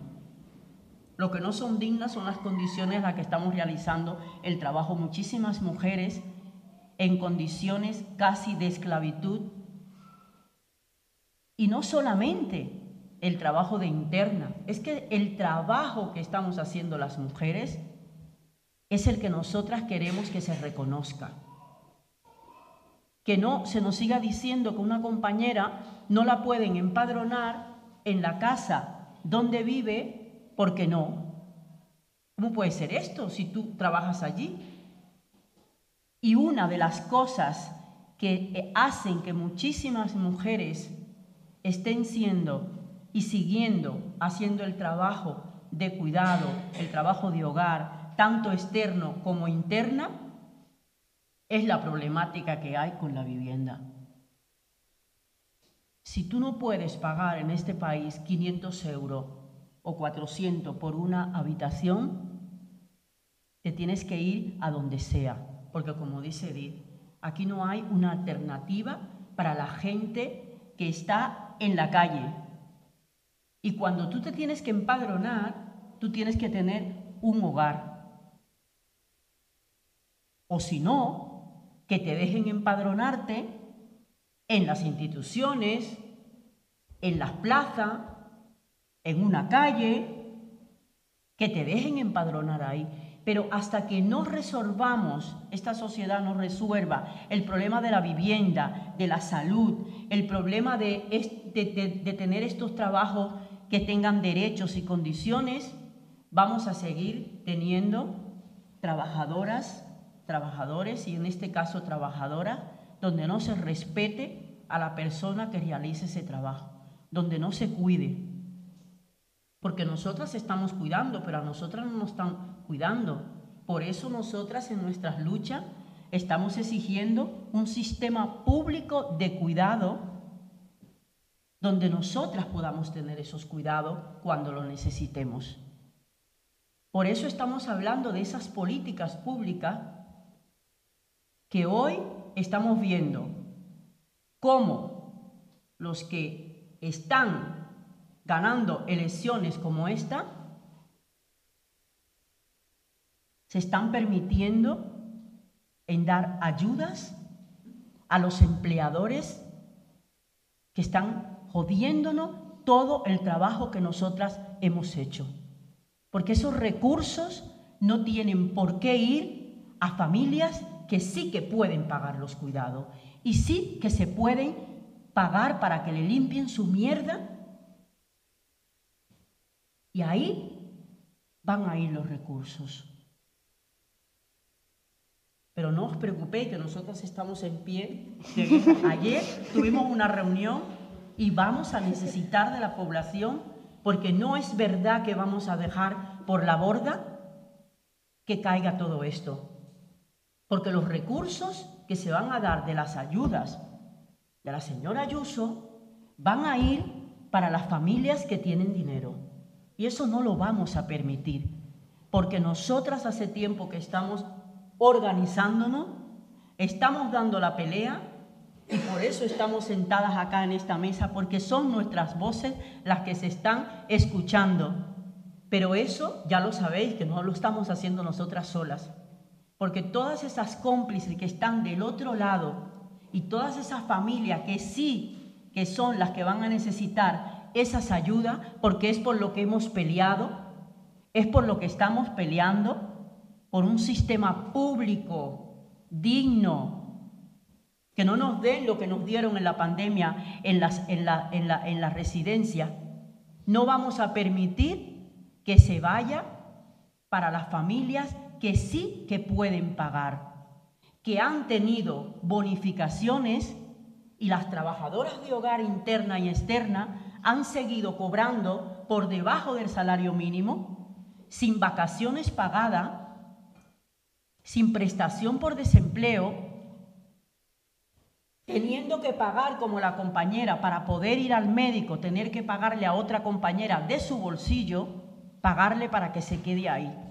Lo que no son dignas son las condiciones en las que estamos realizando el trabajo. Muchísimas mujeres en condiciones casi de esclavitud. Y no solamente el trabajo de interna, es que el trabajo que estamos haciendo las mujeres es el que nosotras queremos que se reconozca. Que no se nos siga diciendo que una compañera no la pueden empadronar en la casa donde vive porque no. ¿Cómo puede ser esto si tú trabajas allí? Y una de las cosas que hacen que muchísimas mujeres estén siendo y siguiendo haciendo el trabajo de cuidado, el trabajo de hogar, tanto externo como interna, es la problemática que hay con la vivienda. Si tú no puedes pagar en este país 500 euros o 400 por una habitación, te tienes que ir a donde sea, porque como dice Edith, aquí no hay una alternativa para la gente que está en la calle. Y cuando tú te tienes que empadronar, tú tienes que tener un hogar. O si no, que te dejen empadronarte en las instituciones, en las plazas, en una calle, que te dejen empadronar ahí. Pero hasta que no resolvamos, esta sociedad no resuelva el problema de la vivienda, de la salud, el problema de, de tener estos trabajos que tengan derechos y condiciones, vamos a seguir teniendo trabajadoras trabajadores y en este caso trabajadora, donde no se respete a la persona que realice ese trabajo, donde no se cuide. Porque nosotras estamos cuidando, pero a nosotras no nos están cuidando. Por eso nosotras en nuestras luchas estamos exigiendo un sistema público de cuidado donde nosotras podamos tener esos cuidados cuando lo necesitemos. Por eso estamos hablando de esas políticas públicas que hoy estamos viendo cómo los que están ganando elecciones como esta se están permitiendo en dar ayudas a los empleadores que están jodiéndonos todo el trabajo que nosotras hemos hecho. Porque esos recursos no tienen por qué ir a familias que sí que pueden pagar los cuidados y sí que se pueden pagar para que le limpien su mierda. Y ahí van a ir los recursos. Pero no os preocupéis que nosotros estamos en pie. Ayer tuvimos una reunión y vamos a necesitar de la población porque no es verdad que vamos a dejar por la borda que caiga todo esto. Porque los recursos que se van a dar de las ayudas de la señora Ayuso van a ir para las familias que tienen dinero. Y eso no lo vamos a permitir, porque nosotras hace tiempo que estamos organizándonos, estamos dando la pelea y por eso estamos sentadas acá en esta mesa, porque son nuestras voces las que se están escuchando. Pero eso ya lo sabéis, que no lo estamos haciendo nosotras solas. Porque todas esas cómplices que están del otro lado y todas esas familias que sí que son las que van a necesitar esas ayudas, porque es por lo que hemos peleado, es por lo que estamos peleando, por un sistema público, digno, que no nos den lo que nos dieron en la pandemia en, las, en, la, en, la, en la residencia. No vamos a permitir que se vaya para las familias que sí que pueden pagar, que han tenido bonificaciones y las trabajadoras de hogar interna y externa han seguido cobrando por debajo del salario mínimo, sin vacaciones pagadas, sin prestación por desempleo, teniendo que pagar como la compañera para poder ir al médico, tener que pagarle a otra compañera de su bolsillo, pagarle para que se quede ahí.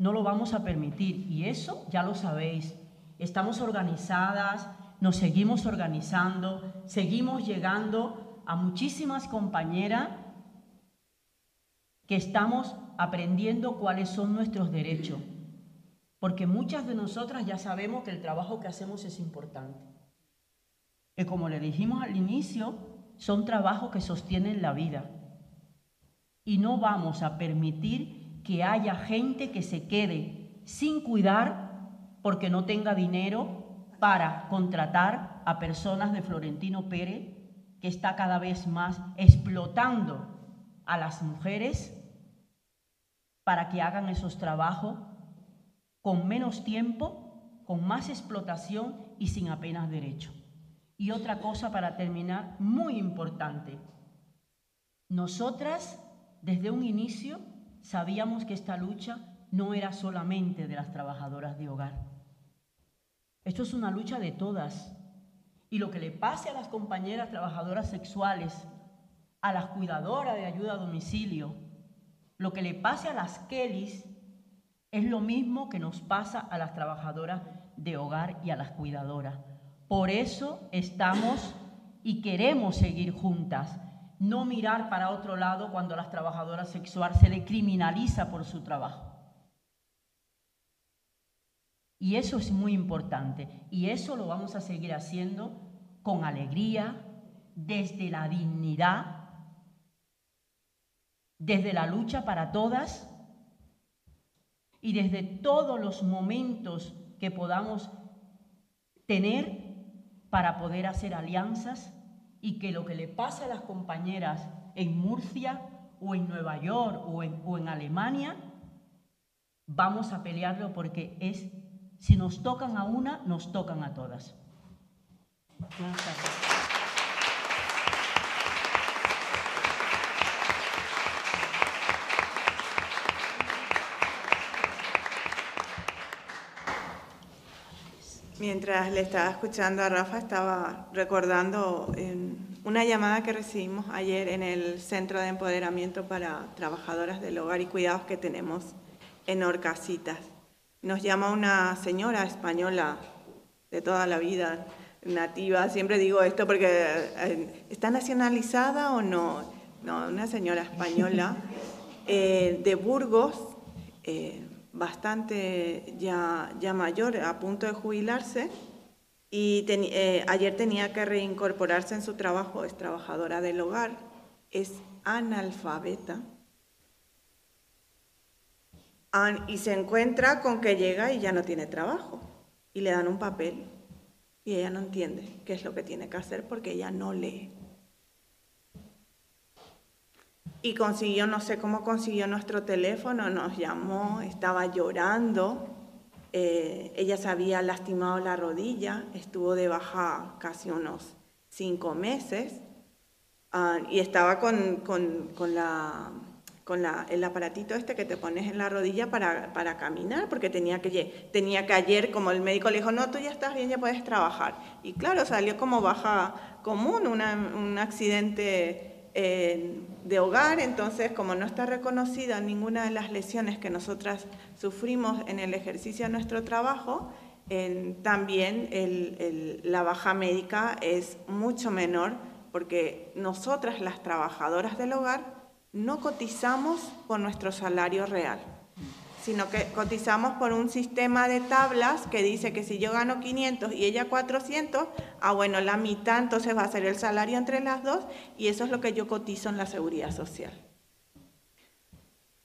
No lo vamos a permitir y eso ya lo sabéis. Estamos organizadas, nos seguimos organizando, seguimos llegando a muchísimas compañeras que estamos aprendiendo cuáles son nuestros derechos, porque muchas de nosotras ya sabemos que el trabajo que hacemos es importante. Y como le dijimos al inicio, son trabajos que sostienen la vida. Y no vamos a permitir que haya gente que se quede sin cuidar porque no tenga dinero para contratar a personas de Florentino Pérez, que está cada vez más explotando a las mujeres para que hagan esos trabajos con menos tiempo, con más explotación y sin apenas derecho. Y otra cosa para terminar, muy importante. Nosotras, desde un inicio, sabíamos que esta lucha no era solamente de las trabajadoras de hogar. Esto es una lucha de todas. Y lo que le pase a las compañeras trabajadoras sexuales, a las cuidadoras de ayuda a domicilio, lo que le pase a las Kellys, es lo mismo que nos pasa a las trabajadoras de hogar y a las cuidadoras. Por eso estamos y queremos seguir juntas, no mirar para otro lado cuando a las trabajadoras sexuales se le criminaliza por su trabajo. Y eso es muy importante. Y eso lo vamos a seguir haciendo con alegría, desde la dignidad, desde la lucha para todas y desde todos los momentos que podamos tener para poder hacer alianzas y que lo que le pasa a las compañeras en Murcia o en Nueva York o en, Alemania, vamos a pelearlo porque es, si nos tocan a una, nos tocan a todas. Mientras le estaba escuchando a Rafa, estaba recordando una llamada que recibimos ayer en el Centro de Empoderamiento para Trabajadoras del Hogar y Cuidados que tenemos en Orcasitas. Nos llama una señora española de toda la vida, nativa, siempre digo esto porque eh, está nacionalizada o no, no, una señora española eh, de Burgos. Eh, bastante ya, ya mayor, a punto de jubilarse, y eh, ayer tenía que reincorporarse en su trabajo, es trabajadora del hogar, es analfabeta, y se encuentra con que llega y ya no tiene trabajo, y le dan un papel, y ella no entiende qué es lo que tiene que hacer porque ella no lee y consiguió, no sé cómo consiguió nuestro teléfono, nos llamó, estaba llorando, eh, ella se había lastimado la rodilla, estuvo de baja casi unos cinco meses ah, y estaba con, con, con, la, con la, el aparatito este que te pones en la rodilla para, para, caminar, porque tenía que, tenía que ayer, como el médico le dijo, no, tú ya estás bien, ya puedes trabajar. Y claro, salió como baja común, un accidente de hogar, entonces como no está reconocida ninguna de las lesiones que nosotras sufrimos en el ejercicio de nuestro trabajo, también la baja médica es mucho menor porque nosotras las trabajadoras del hogar no cotizamos por nuestro salario real sino que cotizamos por un sistema de tablas que dice que si yo gano 500 y ella 400, ah bueno, la mitad entonces va a ser el salario entre las dos y eso es lo que yo cotizo en la seguridad social.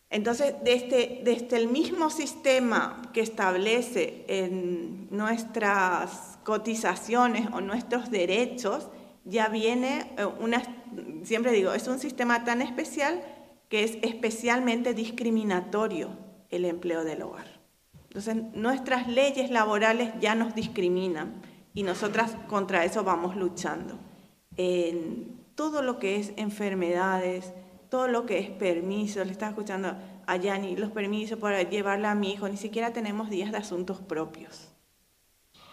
Entonces, desde, desde el mismo sistema que establece en nuestras cotizaciones o nuestros derechos, ya viene eh, una, siempre digo, es un sistema tan especial que es especialmente discriminatorio el empleo del hogar. Entonces, nuestras leyes laborales ya nos discriminan y nosotras contra eso vamos luchando. En todo lo que es enfermedades, todo lo que es permisos, le estaba escuchando a Yani, los permisos para llevarla a mi hijo, ni siquiera tenemos días de asuntos propios,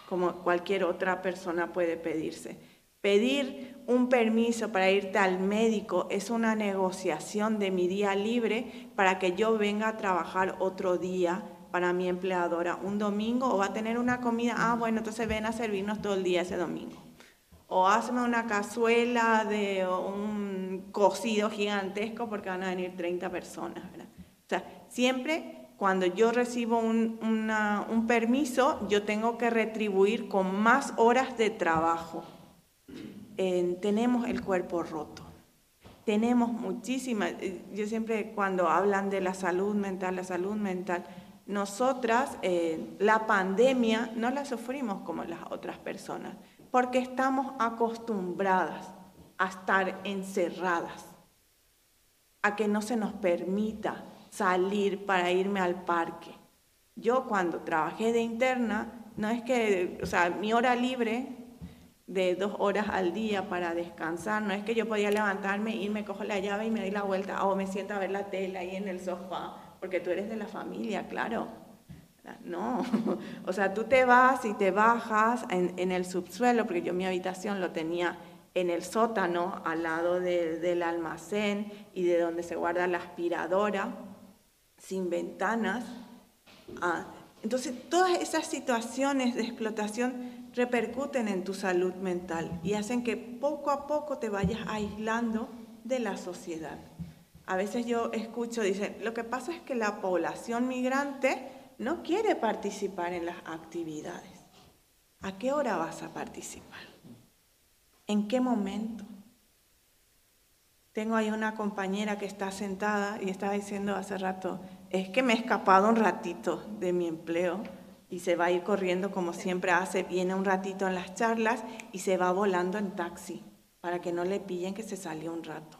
como cualquier otra persona puede pedirse. Pedir un permiso para irte al médico es una negociación de mi día libre para que yo venga a trabajar otro día para mi empleadora un domingo o va a tener una comida, ah, bueno, entonces ven a servirnos todo el día ese domingo. o hazme una cazuela de un cocido gigantesco porque van a venir 30 personas. O sea, siempre cuando yo recibo un, un, permiso, yo tengo que retribuir con más horas de trabajo. Tenemos el cuerpo roto. Tenemos muchísimas, eh, yo siempre cuando hablan de la salud mental, la salud mental, nosotras eh, la pandemia no la sufrimos como las otras personas porque estamos acostumbradas a estar encerradas, a que no se nos permita salir para irme al parque. Yo cuando trabajé de interna, no es que, o sea, mi hora libre de dos horas al día para descansar, no es que yo podía levantarme, irme, cojo la llave y me doy la vuelta, o me siento a ver la tele ahí en el sofá, porque tú eres de la familia, claro. No, o sea, tú te vas y te bajas en, el subsuelo, porque yo mi habitación lo tenía en el sótano, al lado del almacén y de donde se guarda la aspiradora, sin ventanas. Ah, entonces, todas esas situaciones de explotación repercuten en tu salud mental y hacen que poco a poco te vayas aislando de la sociedad. A veces yo escucho, dicen, lo que pasa es que la población migrante no quiere participar en las actividades. ¿A qué hora vas a participar? ¿En qué momento? Tengo ahí una compañera que está sentada y está diciendo hace rato, es que me he escapado un ratito de mi empleo y se va a ir corriendo como siempre hace, viene un ratito en las charlas y se va volando en taxi para que no le pillen que se salió un rato.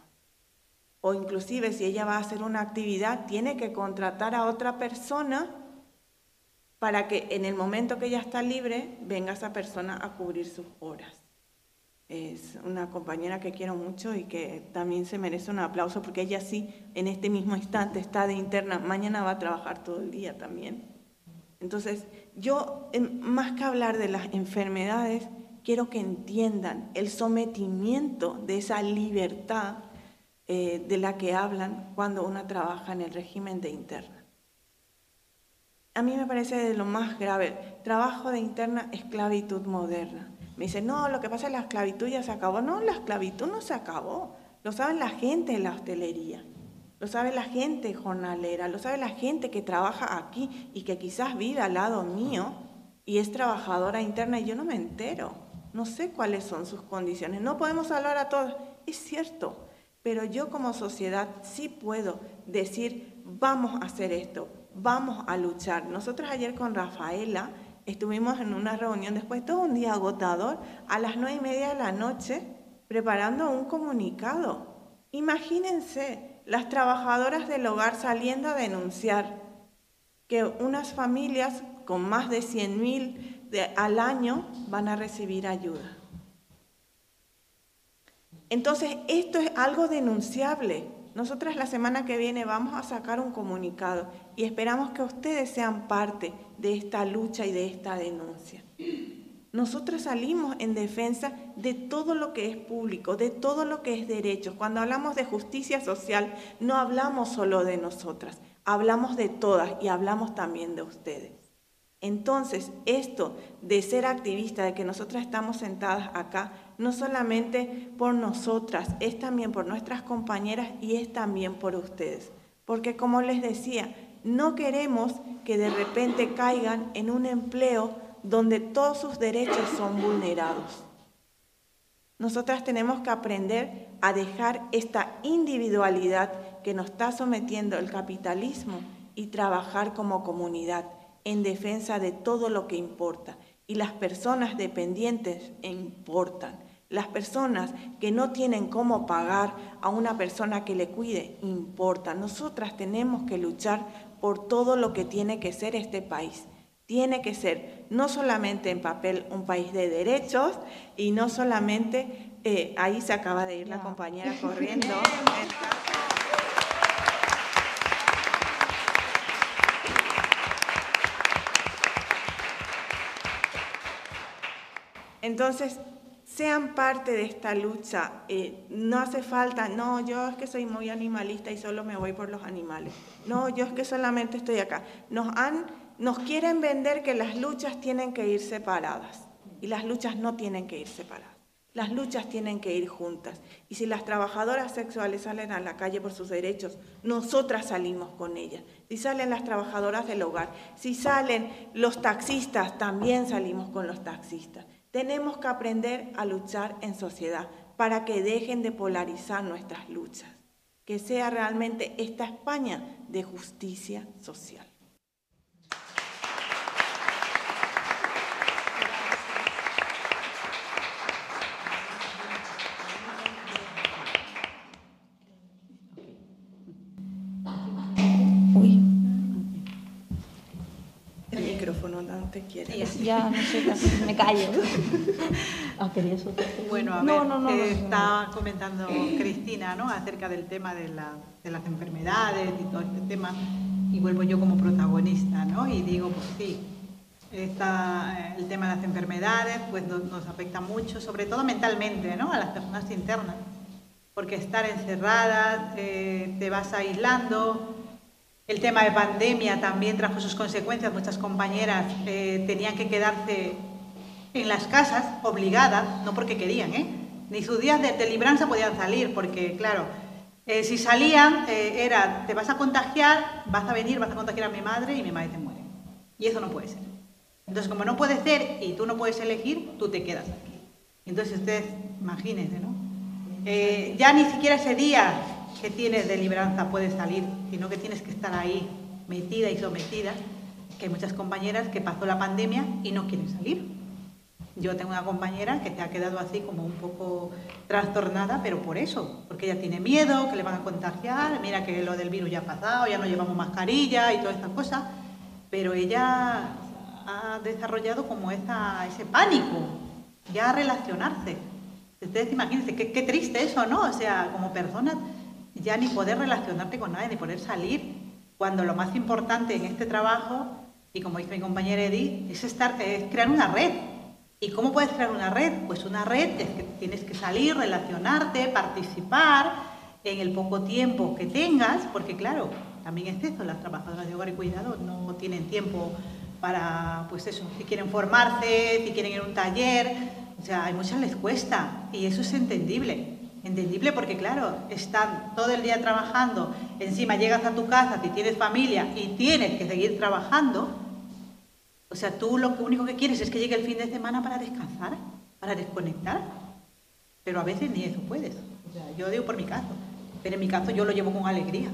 O inclusive si ella va a hacer una actividad, tiene que contratar a otra persona para que en el momento que ella está libre venga esa persona a cubrir sus horas. Es una compañera que quiero mucho y que también se merece un aplauso porque ella sí, en este mismo instante está de interna, mañana va a trabajar todo el día también. Entonces, yo, más que hablar de las enfermedades, quiero que entiendan el sometimiento de esa libertad eh, de la que hablan cuando uno trabaja en el régimen de interna a mí me parece de lo más grave. Trabajo de interna esclavitud moderna. Me dice, no, lo que pasa es que la esclavitud ya se acabó. No, la esclavitud no se acabó. Lo saben la gente en la hostelería. Lo sabe la gente jornalera. Lo sabe la gente que trabaja aquí y que quizás vive al lado mío y es trabajadora interna y yo no me entero. No sé cuáles son sus condiciones. No podemos hablar a todos. Es cierto. Pero yo como sociedad sí puedo decir, vamos a hacer esto, vamos a luchar. Nosotros ayer con Rafaela estuvimos en una reunión después de todo un día agotador, a las nueve y media de la noche, preparando un comunicado. Imagínense las trabajadoras del hogar saliendo a denunciar que unas familias con más de 100 mil al año van a recibir ayuda. Entonces, esto es algo denunciable. Nosotras la semana que viene vamos a sacar un comunicado y esperamos que ustedes sean parte de esta lucha y de esta denuncia. Nosotras salimos en defensa de todo lo que es público, de todo lo que es derecho. Cuando hablamos de justicia social, no hablamos solo de nosotras, hablamos de todas y hablamos también de ustedes. Entonces, esto de ser activista, de que nosotras estamos sentadas acá, no solamente por nosotras, es también por nuestras compañeras y es también por ustedes. Porque como les decía, no queremos que de repente caigan en un empleo donde todos sus derechos son vulnerados. Nosotras tenemos que aprender a dejar esta individualidad que nos está sometiendo el capitalismo y trabajar como comunidad en defensa de todo lo que importa y las personas dependientes importan. Las personas que no tienen cómo pagar a una persona que le cuide importan. Nosotras tenemos que luchar por todo lo que tiene que ser este país. Tiene que ser no solamente en papel un país de derechos y no solamente, eh, ahí se acaba de ir la compañera corriendo. Entonces, sean parte de esta lucha. Eh, no hace falta, no, yo es que soy muy animalista y solo me voy por los animales. No, yo es que solamente estoy acá. Nos, han, nos quieren vender que las luchas tienen que ir separadas y las luchas no tienen que ir separadas. Las luchas tienen que ir juntas. Y si las trabajadoras sexuales salen a la calle por sus derechos, nosotras salimos con ellas. Si salen las trabajadoras del hogar, si salen los taxistas, también salimos con los taxistas. Tenemos que aprender a luchar en sociedad para que dejen de polarizar nuestras luchas. Que sea realmente esta España de justicia social. Ya, no sé, me callo. Ah, bueno, a ver, eh, está comentando Cristina ¿no? acerca del tema de, de, las enfermedades y todo este tema, y vuelvo yo como protagonista, ¿no? Y digo, pues sí, está eh, el tema de las enfermedades pues nos, nos, afecta mucho, sobre todo mentalmente, ¿no? A las personas internas, porque estar encerradas, eh, te vas aislando, el tema de pandemia también trajo sus consecuencias. Muchas compañeras eh, tenían que quedarse en las casas, obligadas, no porque querían, ¿eh? Ni sus días de, libranza podían salir, porque, claro, eh, si salían eh, era, te vas a contagiar, vas a venir, vas a contagiar a mi madre y mi madre te muere. Y eso no puede ser. Entonces, como no puede ser y tú no puedes elegir, tú te quedas aquí. Entonces, ustedes, imagínense, ¿no? ya ni siquiera ese día que tienes de libranza puedes salir, sino que tienes que estar ahí metida y sometida, que hay muchas compañeras que pasó la pandemia y no quieren salir. Yo tengo una compañera que te ha quedado así como un poco trastornada, pero por eso, porque ella tiene miedo, que le van a contagiar, mira que lo del virus ya ha pasado, ya no llevamos mascarilla y todas estas cosas, pero ella ha desarrollado como esa, ese pánico, ya a relacionarse. Ustedes imagínense, qué, qué triste eso, ¿no? O sea, como personas ya ni poder relacionarte con nadie, ni poder salir, cuando lo más importante en este trabajo, y como dice mi compañera Edith, es, crear una red. ¿Y cómo puedes crear una red? Pues una red es que tienes que salir, relacionarte, participar en el poco tiempo que tengas, porque claro, también es eso, las trabajadoras de hogar y cuidado no tienen tiempo para, pues eso, si quieren formarse, si quieren ir a un taller, o sea, a muchas les cuesta y eso es entendible. Entendible porque, claro, están todo el día trabajando, encima llegas a tu casa si tienes familia y tienes que seguir trabajando. O sea, tú lo único que quieres es que llegue el fin de semana para descansar, para desconectar. Pero a veces ni eso puedes. O sea, yo digo por mi caso, pero en mi caso yo lo llevo con alegría,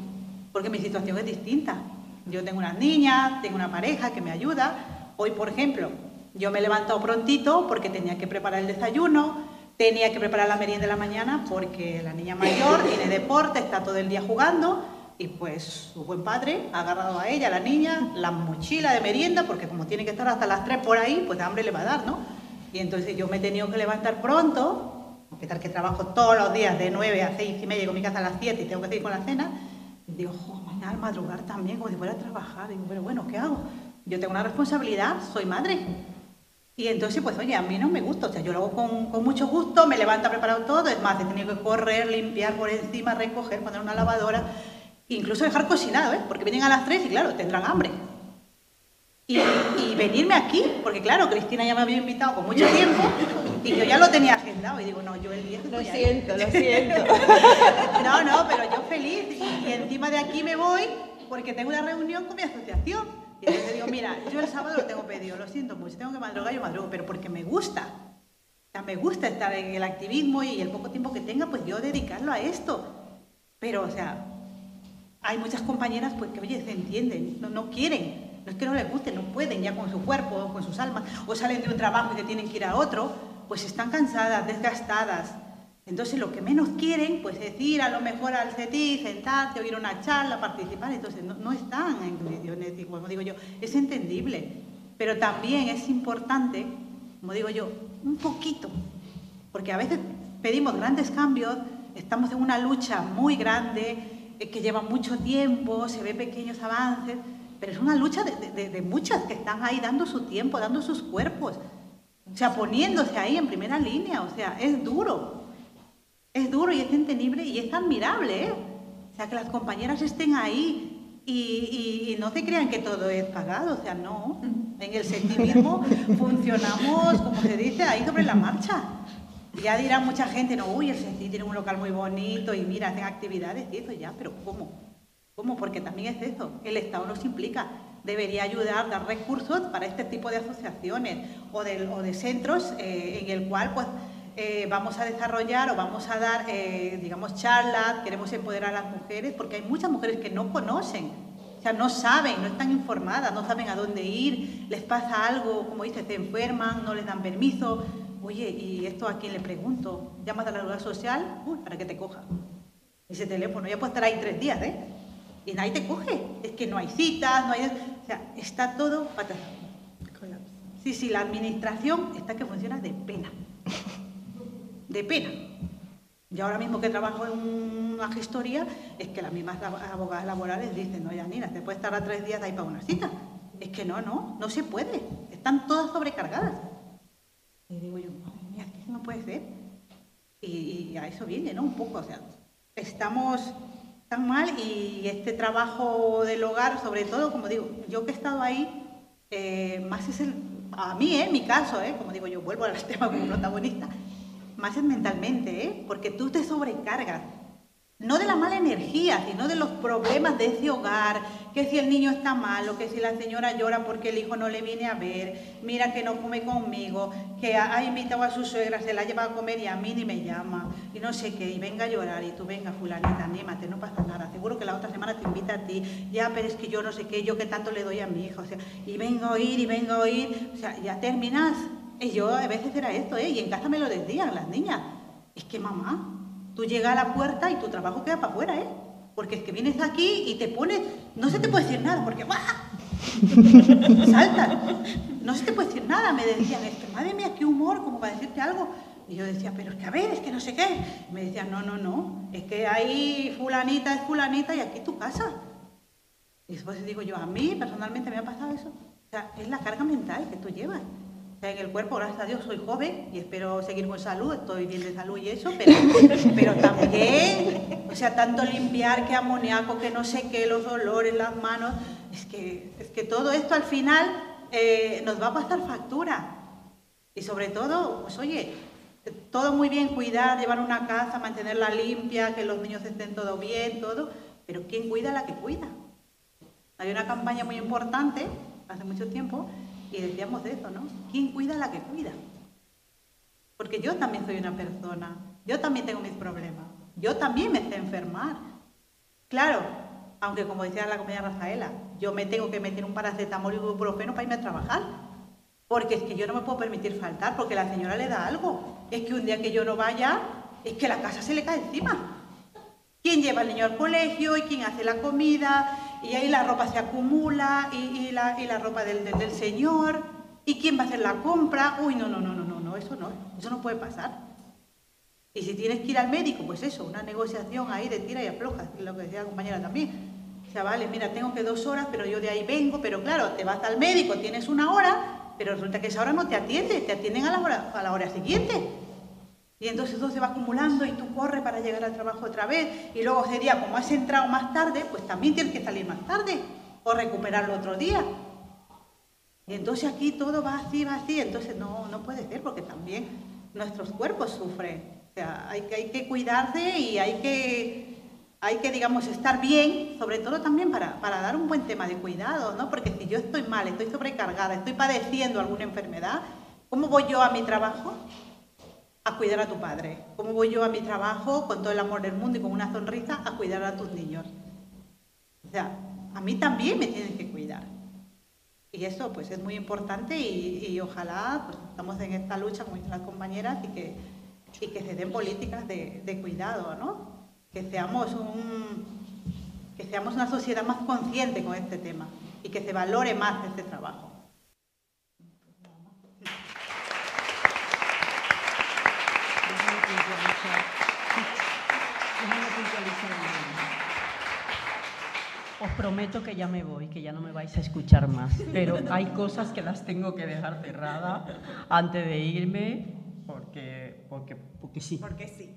porque mi situación es distinta. Yo tengo unas niñas, tengo una pareja que me ayuda. Hoy, por ejemplo, yo me he levantado prontito porque tenía que preparar el desayuno, Tenía que preparar la merienda de la mañana porque la niña mayor tiene deporte, está todo el día jugando y pues su buen padre ha agarrado a ella, a la niña, la mochila de merienda porque como tiene que estar hasta las 3 por ahí, pues hambre le va a dar, ¿no? Y entonces yo me he tenido que levantar pronto, a pesar que trabajo todos los días de 9 a 6 y media, llego a mi casa a las 7 y tengo que seguir con la cena, digo, jo, mañana al madrugar también, como si fuera a trabajar. Digo, pero bueno, ¿qué hago? Yo tengo una responsabilidad, soy madre. Y entonces, pues oye, a mí no me gusta, o sea, yo lo hago con, mucho gusto, me levanto preparado todo, es más, he tenido que correr, limpiar por encima, recoger, poner una lavadora, incluso dejar cocinado, ¿eh? porque vienen a las tres y claro, tendrán hambre. Y, venirme aquí, porque claro, Cristina ya me había invitado con mucho tiempo y yo ya lo tenía agendado y digo, no, yo el viernes... Lo siento, lo siento. no, no, pero yo feliz y encima de aquí me voy porque tengo una reunión con mi asociación. Y entonces digo, mira, yo el sábado lo tengo pedido, lo siento mucho, tengo que madrugar, yo madrugo, pero porque me gusta. O me gusta estar en el activismo y el poco tiempo que tenga, pues yo dedicarlo a esto. Pero, o sea, hay muchas compañeras pues que, oye, se entienden, no, no quieren. No es que no les guste, no pueden ya con su cuerpo, con sus almas, o salen de un trabajo y que tienen que ir a otro, pues están cansadas, desgastadas, entonces lo que menos quieren, pues es ir a lo mejor al CETI, sentarse, oír una charla, participar. Entonces no, están en condiciones, como digo yo, es entendible. Pero también es importante, como digo yo, un poquito, porque a veces pedimos grandes cambios, estamos en una lucha muy grande, eh, que lleva mucho tiempo, se ve pequeños avances, pero es una lucha de, de muchas que están ahí dando su tiempo, dando sus cuerpos, o sea, poniéndose ahí en primera línea, o sea, es duro, es duro y es entendible y es admirable, ¿eh? O sea, que las compañeras estén ahí y, no se crean que todo es pagado, o sea, no. En el sentimismo funcionamos, como se dice, ahí sobre la marcha. Ya dirá mucha gente, no, uy, el CECI tiene un local muy bonito y mira, hacen actividades y eso ya, pero ¿cómo? ¿Cómo? Porque también es eso, el Estado nos implica, debería ayudar, dar recursos para este tipo de asociaciones o de, o de centros eh, en el cual pues eh, vamos a desarrollar o vamos a dar, eh, digamos, charlas, queremos empoderar a las mujeres, porque hay muchas mujeres que no conocen, o sea, no saben, no están informadas, no saben a dónde ir, les pasa algo, como dice, se enferman, no les dan permiso. Oye, ¿y esto a quién le pregunto? Llamas a la seguridad social uy, para que te coja. Ese teléfono ya puede estar ahí tres días, ¿eh? Y nadie te coge. Es que no hay citas, no hay... O sea, está todo patas. Sí, sí, la administración está que funciona de pena de pena. Yo ahora mismo que trabajo en una gestoría, es que las mismas abogadas laborales dicen, no, Yanina, te puedes a tres días de ahí para una cita. Es que no, no, no se puede. Están todas sobrecargadas. Y digo yo, madre mía, no puede ser. Y, a eso viene, ¿no? Un poco, o sea, estamos tan mal y este trabajo del hogar, sobre todo, como digo, yo que he estado ahí, eh, más es el, a mí, ¿eh? Mi caso, ¿eh? Como digo, yo vuelvo al tema como protagonista, más mentalmente, ¿eh? porque tú te sobrecargas. No de la mala energía, sino de los problemas de ese hogar, que si el niño está malo, que si la señora llora porque el hijo no le viene a ver, mira que no come conmigo, que ha invitado a su suegra, se la lleva a comer y a mí ni me llama, y no sé qué, y venga a llorar, y tú venga, fulanita, anímate, no pasa nada, seguro que la otra semana te invita a ti, ya, pero es que yo no sé qué, yo que tanto le doy a mi hija, o sea, y venga a oír, y venga a oír, o sea, ya terminas y yo a veces era esto, ¿eh? Y en casa me lo decían las niñas. Es que mamá, tú llegas a la puerta y tu trabajo queda para afuera, ¿eh? Porque es que vienes aquí y te pones, no se te puede decir nada, porque ¡buah! saltan. No se te puede decir nada. Me decían, es que madre mía, qué humor, como para decirte algo. Y yo decía, pero es que a ver, es que no sé qué. me decían, no, no, no, es que ahí fulanita es fulanita y aquí tu casa. Y después digo yo, a mí personalmente me ha pasado eso. O sea, es la carga mental que tú llevas en el cuerpo, gracias a Dios, soy joven y espero seguir con salud, estoy bien de salud y eso, pero, pero también, o sea, tanto limpiar que amoníaco, que no sé qué, los olores, las manos, es que, es que todo esto al final eh, nos va a pasar factura. Y sobre todo, pues oye, todo muy bien, cuidar, llevar una casa, mantenerla limpia, que los niños estén todo bien, todo, pero ¿quién cuida a la que cuida? Hay una campaña muy importante, hace mucho tiempo, y decíamos de eso, ¿no? ¿Quién cuida a la que cuida? Porque yo también soy una persona, yo también tengo mis problemas, yo también me sé enfermar. Claro, aunque como decía la compañera Rafaela, yo me tengo que meter un paracetamol y un ibuprofeno para irme a trabajar. Porque es que yo no me puedo permitir faltar porque la señora le da algo. Es que un día que yo no vaya, es que la casa se le cae encima. ¿Quién lleva al niño al colegio y quién hace la comida? Y ahí la ropa se acumula y, la, ropa del, señor, y quién va a hacer la compra, uy, no, no, no, no, no, no, eso no, eso no puede pasar. Y si tienes que ir al médico, pues eso, una negociación ahí de tira y afloja, lo que decía la compañera también. Vale, mira, tengo que dos horas, pero yo de ahí vengo, pero claro, te vas al médico, tienes una hora, pero resulta que esa hora no te atiende, te atienden a la hora, a la hora siguiente. Y entonces todo se va acumulando y tú corres para llegar al trabajo otra vez. Y luego ese día, como has entrado más tarde, pues también tienes que salir más tarde o recuperarlo otro día. Y entonces aquí todo va así, va así. Entonces no, no puede ser porque también nuestros cuerpos sufren. O sea, hay que, hay que cuidarse y hay que, hay que, digamos, estar bien, sobre todo también para, para dar un buen tema de cuidado, ¿no? Porque si yo estoy mal, estoy sobrecargada, estoy padeciendo alguna enfermedad, ¿cómo voy yo a mi trabajo? A cuidar a tu padre? ¿Cómo voy yo a mi trabajo con todo el amor del mundo y con una sonrisa a cuidar a tus niños? O sea, a mí también me tienen que cuidar. Y eso pues es muy importante y, ojalá pues, estamos en esta lucha con las compañeras y que, y que se den políticas de, de cuidado, ¿no? Que seamos, un, que seamos una sociedad más consciente con este tema y que se valore más este trabajo. Os prometo que ya me voy, que ya no me vais a escuchar más, pero hay cosas que las tengo que dejar cerradas antes de irme, porque, porque, porque sí. Porque sí.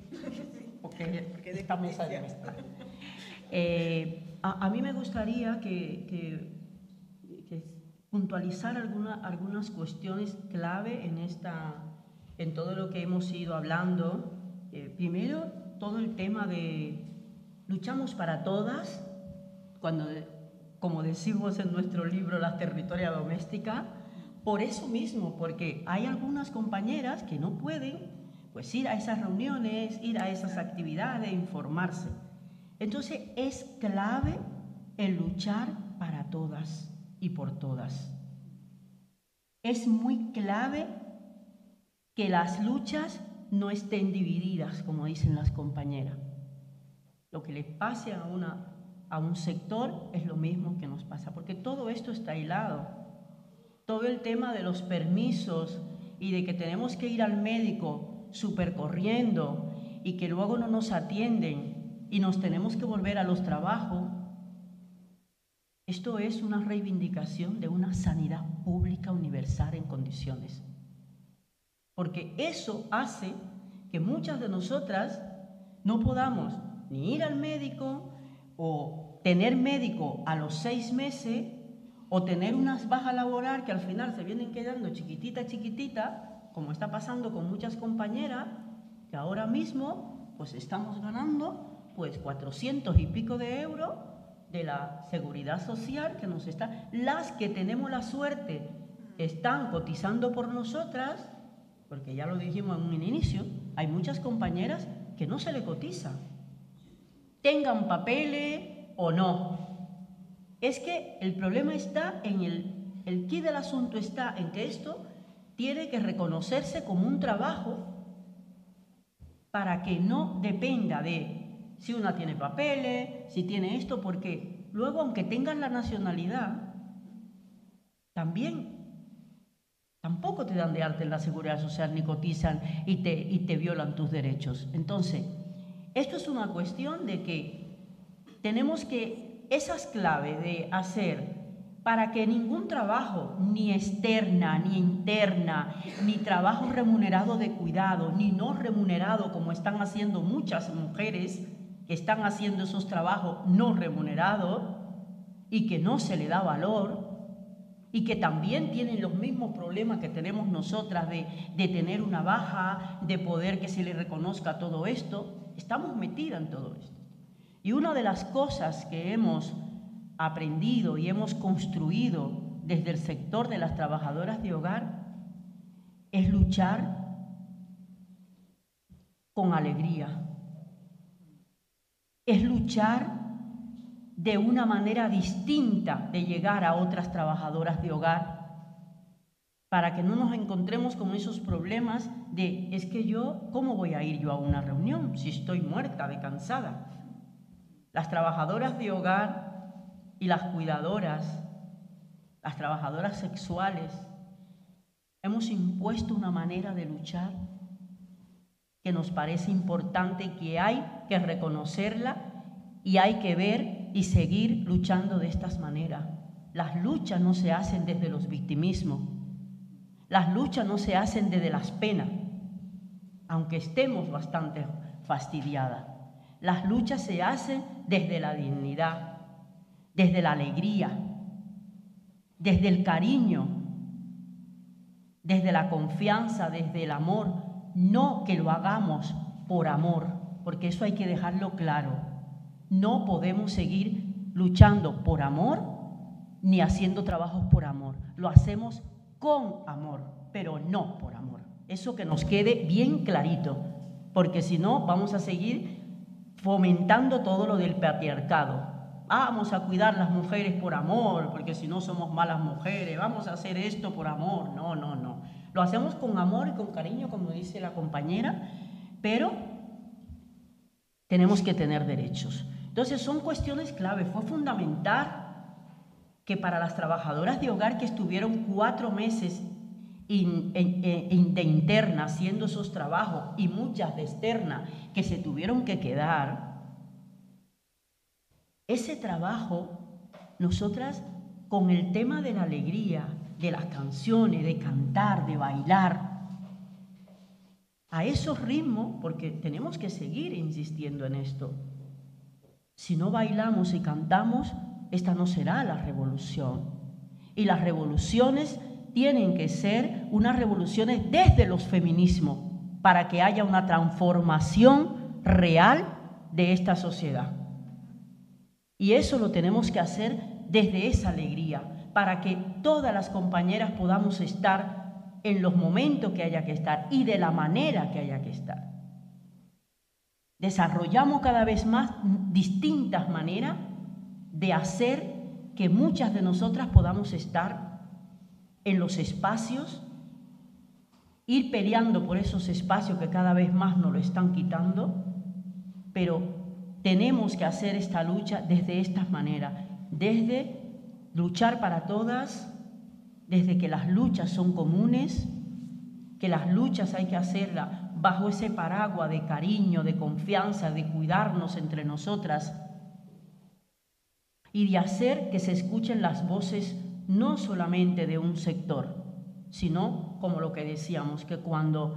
Porque, porque esta mesa ya está. Eh, a, mí me gustaría que, que, puntualizar alguna, algunas cuestiones clave en esta, en todo lo que hemos ido hablando. Eh, primero, todo el tema de luchamos para todas, cuando, como decimos en nuestro libro La territoria doméstica, por eso mismo, porque hay algunas compañeras que no pueden pues ir a esas reuniones, ir a esas actividades, informarse. Entonces es clave el luchar para todas y por todas. Es muy clave que las luchas no estén divididas, como dicen las compañeras. Lo que le pase a, una, a un sector es lo mismo que nos pasa, porque todo esto está hilado. Todo el tema de los permisos y de que tenemos que ir al médico supercorriendo y que luego no nos atienden y nos tenemos que volver a los trabajos, esto es una reivindicación de una sanidad pública universal en condiciones. Porque eso hace que muchas de nosotras no podamos ni ir al médico o tener médico a los seis meses o tener unas bajas laboral que al final se vienen quedando chiquitita, chiquitita, como está pasando con muchas compañeras, que ahora mismo pues estamos ganando pues 400 y pico de euros de la seguridad social que nos está, las que tenemos la suerte están cotizando por nosotras, porque ya lo dijimos en un inicio, hay muchas compañeras que no se le cotiza, tengan papeles o no. Es que el problema está en el, el quid del asunto está en que esto tiene que reconocerse como un trabajo para que no dependa de si una tiene papeles, si tiene esto, porque luego aunque tengas la nacionalidad, también tampoco te dan de arte en la seguridad social ni cotizan y te, y te violan tus derechos. Entonces, esto es una cuestión de que tenemos que, esas claves de hacer para que ningún trabajo, ni externa, ni interna, ni trabajo remunerado de cuidado, ni no remunerado, como están haciendo muchas mujeres, que están haciendo esos trabajos no remunerados y que no se le da valor y que también tienen los mismos problemas que tenemos nosotras de, de tener una baja, de poder que se le reconozca todo esto, estamos metidas en todo esto. Y una de las cosas que hemos aprendido y hemos construido desde el sector de las trabajadoras de hogar es luchar con alegría, es luchar de una manera distinta de llegar a otras trabajadoras de hogar para que no nos encontremos con esos problemas de es que yo, ¿cómo voy a ir yo a una reunión si estoy muerta de cansada? Las trabajadoras de hogar y las cuidadoras, las trabajadoras sexuales, hemos impuesto una manera de luchar que nos parece importante que hay que reconocerla y hay que ver y seguir luchando de estas maneras. Las luchas no se hacen desde los victimismos, las luchas no se hacen desde las penas, aunque estemos bastante fastidiadas. Las luchas se hacen desde la dignidad, desde la alegría, desde el cariño, desde la confianza, desde el amor, no que lo hagamos por amor, porque eso hay que dejarlo claro. No podemos seguir luchando por amor ni haciendo trabajos por amor. Lo hacemos con amor, pero no por amor. Eso que nos quede bien clarito, porque si no vamos a seguir fomentando todo lo del patriarcado. Vamos a cuidar las mujeres por amor, porque si no somos malas mujeres, vamos a hacer esto por amor. No, no, no. Lo hacemos con amor y con cariño, como dice la compañera, pero tenemos que tener derechos. Entonces son cuestiones clave. Fue fundamental que para las trabajadoras de hogar que estuvieron cuatro meses de interna haciendo esos trabajos y muchas de externa que se tuvieron que quedar, ese trabajo, nosotras con el tema de la alegría, de las canciones, de cantar, de bailar, a esos ritmos, porque tenemos que seguir insistiendo en esto. Si no bailamos y cantamos, esta no será la revolución. Y las revoluciones tienen que ser unas revoluciones desde los feminismos para que haya una transformación real de esta sociedad. Y eso lo tenemos que hacer desde esa alegría, para que todas las compañeras podamos estar en los momentos que haya que estar y de la manera que haya que estar. Desarrollamos cada vez más distintas maneras de hacer que muchas de nosotras podamos estar en los espacios, ir peleando por esos espacios que cada vez más nos lo están quitando, pero tenemos que hacer esta lucha desde estas maneras, desde luchar para todas, desde que las luchas son comunes, que las luchas hay que hacerlas bajo ese paraguas de cariño, de confianza, de cuidarnos entre nosotras y de hacer que se escuchen las voces no solamente de un sector, sino, como lo que decíamos, que cuando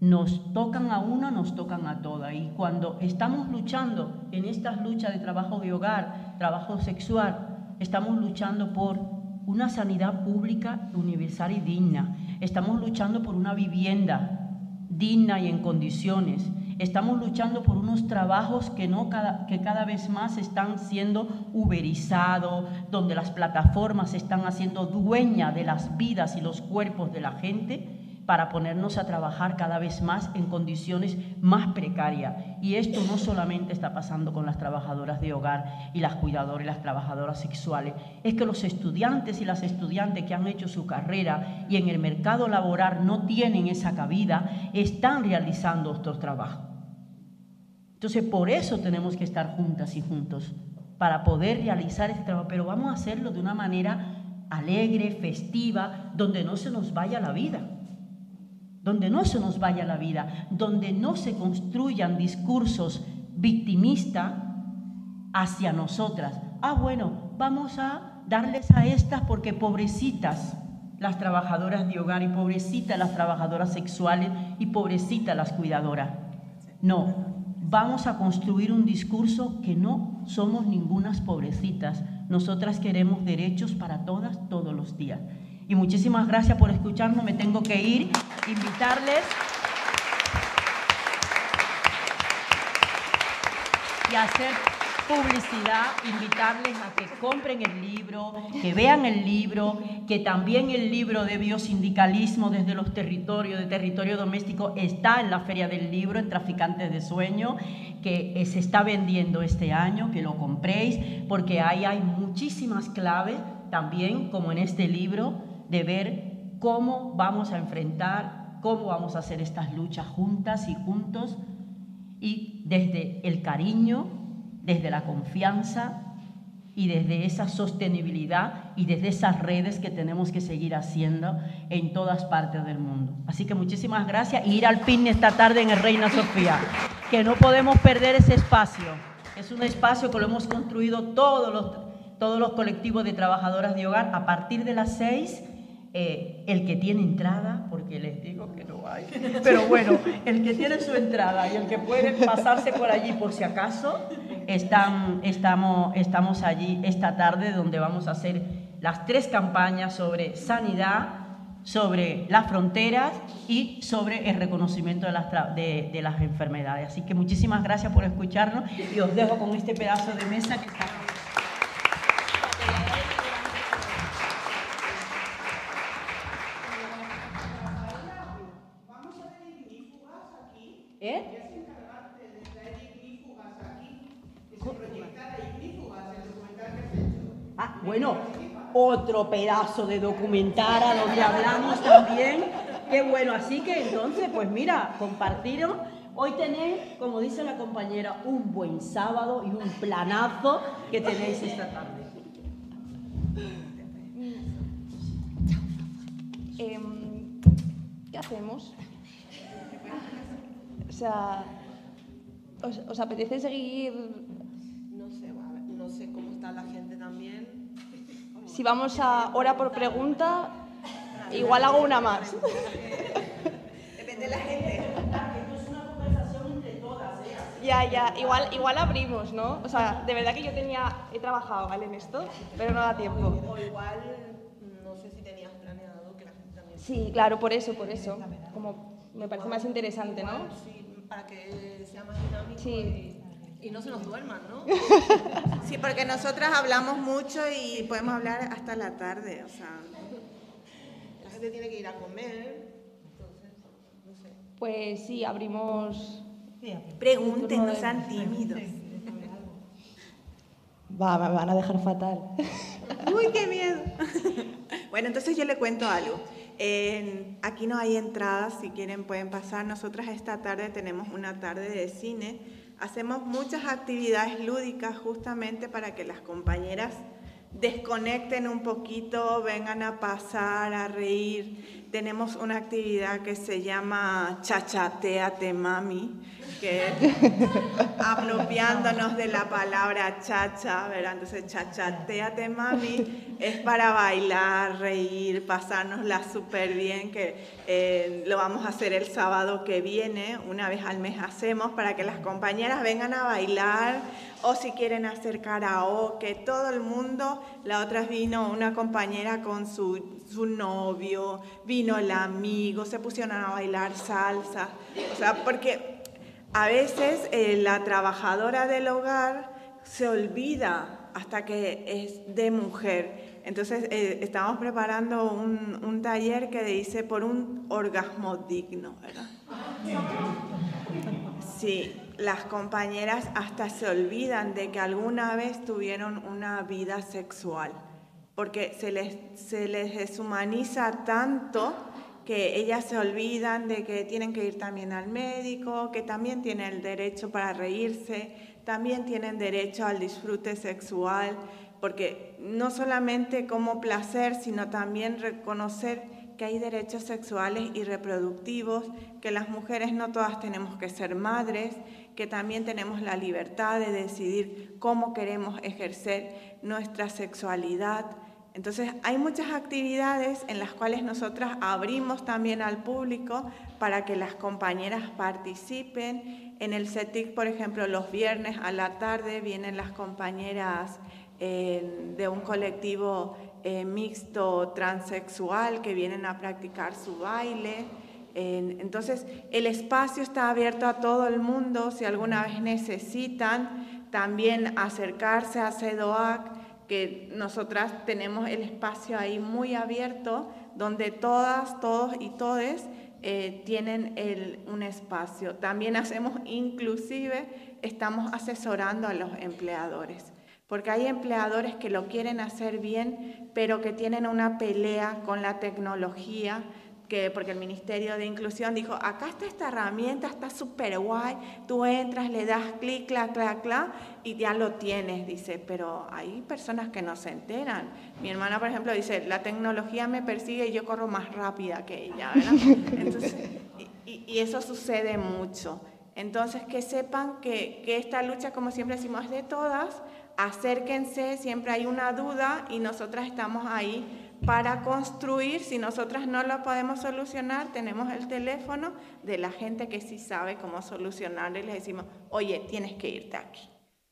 nos tocan a una, nos tocan a todas. Y cuando estamos luchando en estas luchas de trabajo de hogar, trabajo sexual, estamos luchando por una sanidad pública universal y digna. Estamos luchando por una vivienda digna y en condiciones. Estamos luchando por unos trabajos que, no cada, que cada vez más están siendo uberizados, donde las plataformas están haciendo dueña de las vidas y los cuerpos de la gente para ponernos a trabajar cada vez más en condiciones más precarias. Y esto no solamente está pasando con las trabajadoras de hogar y las cuidadoras y las trabajadoras sexuales, es que los estudiantes y las estudiantes que han hecho su carrera y en el mercado laboral no tienen esa cabida, están realizando estos trabajos. Entonces, por eso tenemos que estar juntas y juntos, para poder realizar este trabajo, pero vamos a hacerlo de una manera alegre, festiva, donde no se nos vaya la vida donde no se nos vaya la vida, donde no se construyan discursos victimistas hacia nosotras. Ah, bueno, vamos a darles a estas porque pobrecitas las trabajadoras de hogar y pobrecitas las trabajadoras sexuales y pobrecitas las cuidadoras. No, vamos a construir un discurso que no somos ningunas pobrecitas. Nosotras queremos derechos para todas todos los días. Y muchísimas gracias por escucharnos. Me tengo que ir. Invitarles y hacer publicidad, invitarles a que compren el libro, que vean el libro, que también el libro de biosindicalismo desde los territorios, de territorio doméstico, está en la Feria del Libro, en Traficantes de Sueño, que se está vendiendo este año, que lo compréis, porque ahí hay muchísimas claves también, como en este libro, de ver cómo vamos a enfrentar, cómo vamos a hacer estas luchas juntas y juntos y desde el cariño, desde la confianza y desde esa sostenibilidad y desde esas redes que tenemos que seguir haciendo en todas partes del mundo. Así que muchísimas gracias y ir al PIN esta tarde en el Reina Sofía, que no podemos perder ese espacio. Es un espacio que lo hemos construido todos los, todos los colectivos de trabajadoras de hogar a partir de las seis eh, el que tiene entrada, porque les digo que no hay, pero bueno, el que tiene su entrada y el que puede pasarse por allí por si acaso, están, estamos, estamos allí esta tarde donde vamos a hacer las tres campañas sobre sanidad, sobre las fronteras y sobre el reconocimiento de las, de, las enfermedades. Así que muchísimas gracias por escucharnos y os dejo con este pedazo de mesa que está... Bueno, otro pedazo de documental a donde hablamos también. Qué bueno, así que entonces, pues mira, compartieron. Hoy tenéis, como dice la compañera, un buen sábado y un planazo que tenéis esta tarde. Em, ¿Qué hacemos? O sea, ¿os, ¿os apetece seguir? Está la gente también. Si vamos a hora por pregunta, igual hago una más. Depende de la gente. Esto es una conversación entre todas, ¿eh? Ya, ya, igual, igual abrimos, ¿no? O sea, de verdad que yo tenía, he trabajado, ¿vale? En esto, pero no da tiempo. O igual, no sé si tenías planeado que la gente también... Sí, claro, por eso, por eso. Como me parece más interesante, ¿no? Sí, para que sea más dinámico Sí. Y, no se nos duerman, ¿no? Sí, porque nosotras hablamos mucho y podemos hablar hasta la tarde, o sea. La gente tiene que ir a comer, entonces, no sé. Pues sí, abrimos... Pregunten, no sean tímidos. Va, me van a dejar fatal. Uy, qué miedo. Bueno, entonces yo le cuento algo. Aquí no hay entradas, si quieren pueden pasar. Nosotras esta tarde tenemos una tarde de cine. Hacemos muchas actividades lúdicas justamente para que las compañeras desconecten un poquito, vengan a pasar, a reír. Tenemos una actividad que se llama Chachateate Mami, que apropiándonos de la palabra chacha, ¿verdad? Entonces, chachateate mami, es para bailar, reír, pasárnosla súper bien, que eh, lo vamos a hacer el sábado que viene, una vez al mes hacemos, para que las compañeras vengan a bailar, o si quieren hacer karaoke, todo el mundo, la otra vino una compañera con su, su novio, vino el amigo, se pusieron a bailar salsa, o sea, porque a veces eh, la trabajadora del hogar se olvida hasta que es de mujer. Entonces eh, estamos preparando un, un taller que dice por un orgasmo digno, ¿verdad? Sí, las compañeras hasta se olvidan de que alguna vez tuvieron una vida sexual, porque se les, se les deshumaniza tanto que ellas se olvidan de que tienen que ir también al médico, que también tienen el derecho para reírse, también tienen derecho al disfrute sexual, porque no solamente como placer, sino también reconocer que hay derechos sexuales y reproductivos, que las mujeres no todas tenemos que ser madres, que también tenemos la libertad de decidir cómo queremos ejercer nuestra sexualidad. Entonces, hay muchas actividades en las cuales nosotras abrimos también al público para que las compañeras participen. En el CETIC, por ejemplo, los viernes a la tarde vienen las compañeras eh, de un colectivo eh, mixto transexual que vienen a practicar su baile. Entonces, el espacio está abierto a todo el mundo. Si alguna vez necesitan también acercarse a CEDOAC, que nosotras tenemos el espacio ahí muy abierto, donde todas, todos y todes eh, tienen el- un espacio. También hacemos, inclusive, estamos asesorando a los empleadores, porque hay empleadores que lo quieren hacer bien, pero que tienen una pelea con la tecnología, que, porque el Ministerio de Inclusión dijo, acá está esta herramienta, está súper guay, tú entras, le das clic, clac, clac, clac, y ya lo tienes, dice, pero hay personas que no se enteran. Mi hermana, por ejemplo, dice, la tecnología me persigue y yo corro más rápida que ella, ¿verdad? Entonces, y, y- eso sucede mucho. Entonces, que sepan que, que esta lucha, como siempre decimos, es de todas, acérquense, siempre hay una duda y nosotras estamos ahí para construir. Si nosotras no lo podemos solucionar, tenemos el teléfono de la gente que sí sabe cómo solucionarlo y les decimos, oye, tienes que irte aquí.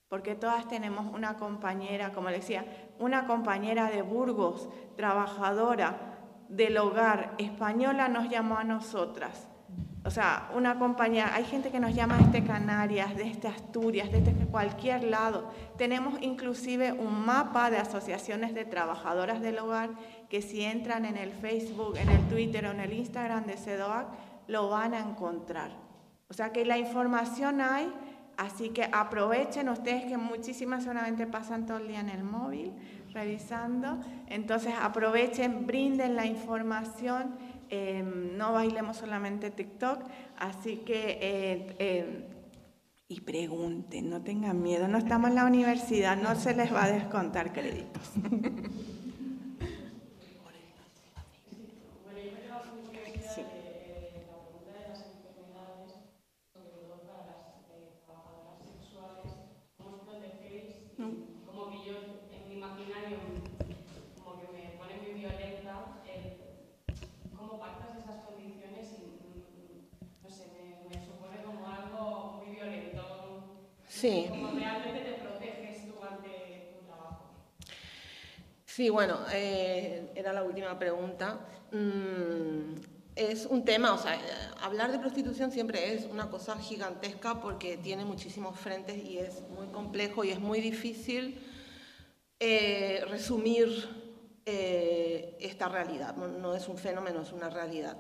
Porque todas tenemos una compañera, como decía, una compañera de Burgos, trabajadora del hogar española, nos llamó a nosotras. O sea, una compañía, hay gente que nos llama desde Canarias, desde Asturias, desde cualquier lado. Tenemos inclusive un mapa de asociaciones de trabajadoras del hogar que si entran en el Facebook, en el Twitter o en el Instagram de CEDOAC, lo van a encontrar. O sea que la información hay, así que aprovechen ustedes que muchísimas seguramente pasan todo el día en el móvil revisando. Entonces aprovechen, brinden la información. Eh, no bailemos solamente TikTok, así que eh, eh, y pregunten, no tengan miedo, no estamos en la universidad, no se les va a descontar créditos. Sí. Como que yo, en mi imaginario, como que me pone muy violenta el cómo pactas esas condiciones y, mm, no sé, me, me supone como algo muy violento. Sí. Como realmente te proteges tú ante tu trabajo. Sí, bueno, eh, era la última pregunta. mm, es un tema, o sea, hablar de prostitución siempre es una cosa gigantesca porque tiene muchísimos frentes y es muy complejo y es muy difícil eh, resumir eh, esta realidad. No, es un fenómeno, es una realidad.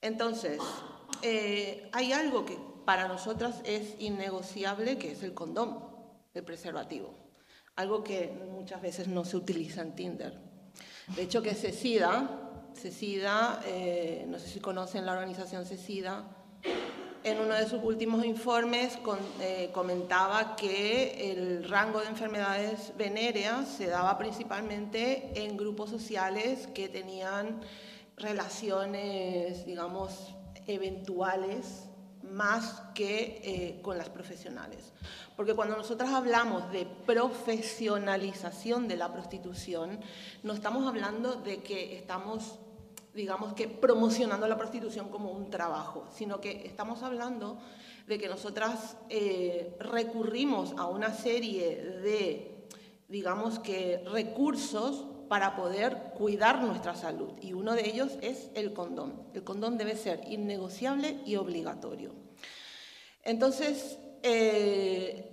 Entonces, eh, hay algo que para nosotras es innegociable, que es el condón, el preservativo. Algo que muchas veces no se utiliza en Tinder. De hecho, que Cecida, Cecida, eh, no sé si conocen la organización Cecida, en uno de sus últimos informes eh, comentaba que el rango de enfermedades venéreas se daba principalmente en grupos sociales que tenían relaciones, digamos, eventuales más que eh, con las profesionales. Porque cuando nosotras hablamos de profesionalización de la prostitución, no estamos hablando de que estamos, digamos que promocionando la prostitución como un trabajo, sino que estamos hablando de que nosotras eh, recurrimos a una serie de, digamos que, recursos para poder cuidar nuestra salud. Y uno de ellos es el condón. El condón debe ser innegociable y obligatorio. Entonces, eh,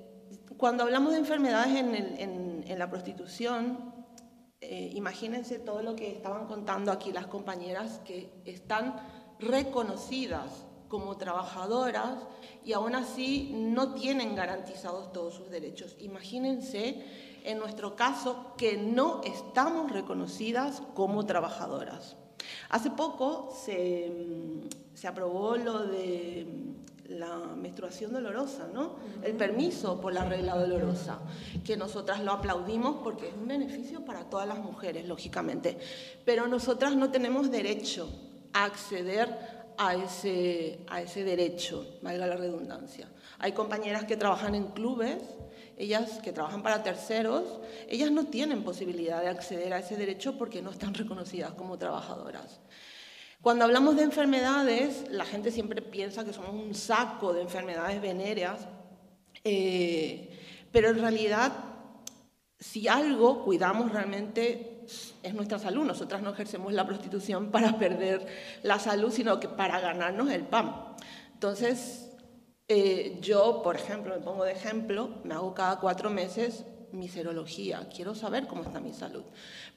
cuando hablamos de enfermedades en, la prostitución, eh, imagínense todo lo que estaban contando aquí las compañeras que están reconocidas como trabajadoras y aún así no tienen garantizados todos sus derechos. Imagínense en nuestro caso que no estamos reconocidas como trabajadoras. Hace poco se, mm, aprobó lo de mm, la menstruación dolorosa, ¿no? El permiso por la regla dolorosa, que nosotras lo aplaudimos porque es un beneficio para todas las mujeres, lógicamente, pero nosotras no tenemos derecho a acceder a ese, a ese derecho, valga la redundancia. Hay compañeras que trabajan en clubes ellas que trabajan para terceros, ellas no tienen posibilidad de acceder a ese derecho porque no están reconocidas como trabajadoras. Cuando hablamos de enfermedades, la gente siempre piensa que somos un saco de enfermedades venéreas, eh, pero en realidad, si algo cuidamos realmente es nuestra salud. Nosotras no ejercemos la prostitución para perder la salud, sino que para ganarnos el pan. Entonces, eh, yo, por ejemplo, me pongo de ejemplo, me hago cada cuatro meses mi serología, quiero saber cómo está mi salud,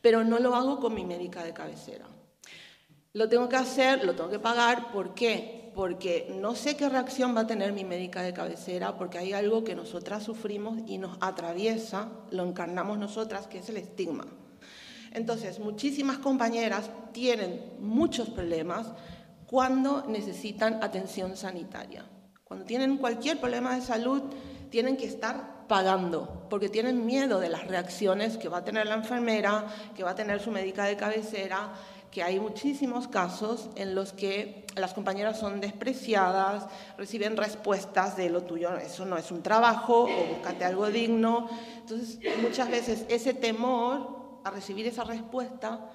pero no lo hago con mi médica de cabecera. Lo tengo que hacer, lo tengo que pagar, ¿por qué? Porque no sé qué reacción va a tener mi médica de cabecera, porque hay algo que nosotras sufrimos y nos atraviesa, lo encarnamos nosotras, que es el estigma. Entonces, muchísimas compañeras tienen muchos problemas cuando necesitan atención sanitaria. Cuando tienen cualquier problema de salud, tienen que estar pagando, porque tienen miedo de las reacciones que va a tener la enfermera, que va a tener su médica de cabecera, que hay muchísimos casos en los que las compañeras son despreciadas, reciben respuestas de lo tuyo, eso no es un trabajo, o búscate algo digno. Entonces, muchas veces ese temor a recibir esa respuesta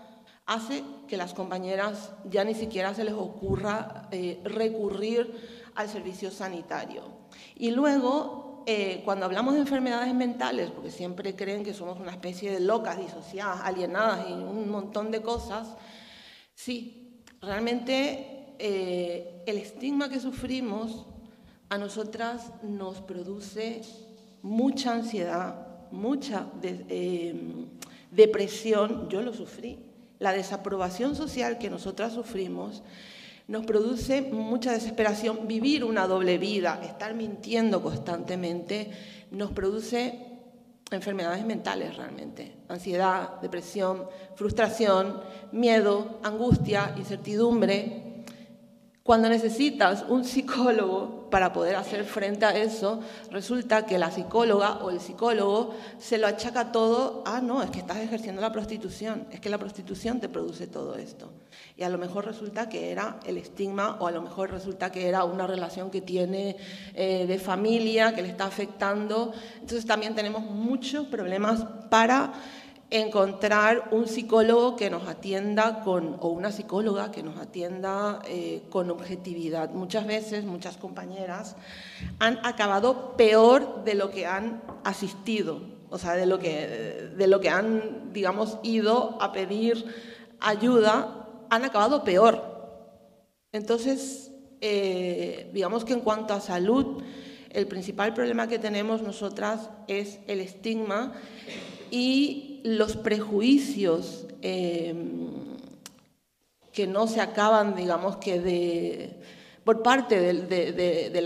hace que las compañeras ya ni siquiera se les ocurra eh, recurrir al servicio sanitario. Y luego, eh, cuando hablamos de enfermedades mentales, porque siempre creen que somos una especie de locas, disociadas, alienadas y un montón de cosas, sí, realmente eh, el estigma que sufrimos a nosotras nos produce mucha ansiedad, mucha eh, depresión, yo lo sufrí. La desaprobación social que nosotras sufrimos nos produce mucha desesperación. Vivir una doble vida, estar mintiendo constantemente, nos produce enfermedades mentales realmente. Ansiedad, depresión, frustración, miedo, angustia, incertidumbre. Cuando necesitas un psicólogo para poder hacer frente a eso, resulta que la psicóloga o el psicólogo se lo achaca todo, ah, no, es que estás ejerciendo la prostitución, es que la prostitución te produce todo esto. Y a lo mejor resulta que era el estigma o a lo mejor resulta que era una relación que tiene eh, de familia, que le está afectando. Entonces también tenemos muchos problemas para encontrar un psicólogo que nos atienda con, o una psicóloga que nos atienda eh, con objetividad. Muchas veces, muchas compañeras han acabado peor de lo que han asistido, o sea, de lo que, de lo que han, digamos, ido a pedir ayuda han acabado peor. Entonces, eh, digamos que en cuanto a salud, el principal problema que tenemos nosotras es el estigma y los prejuicios eh, que no se acaban, digamos que de, por parte de,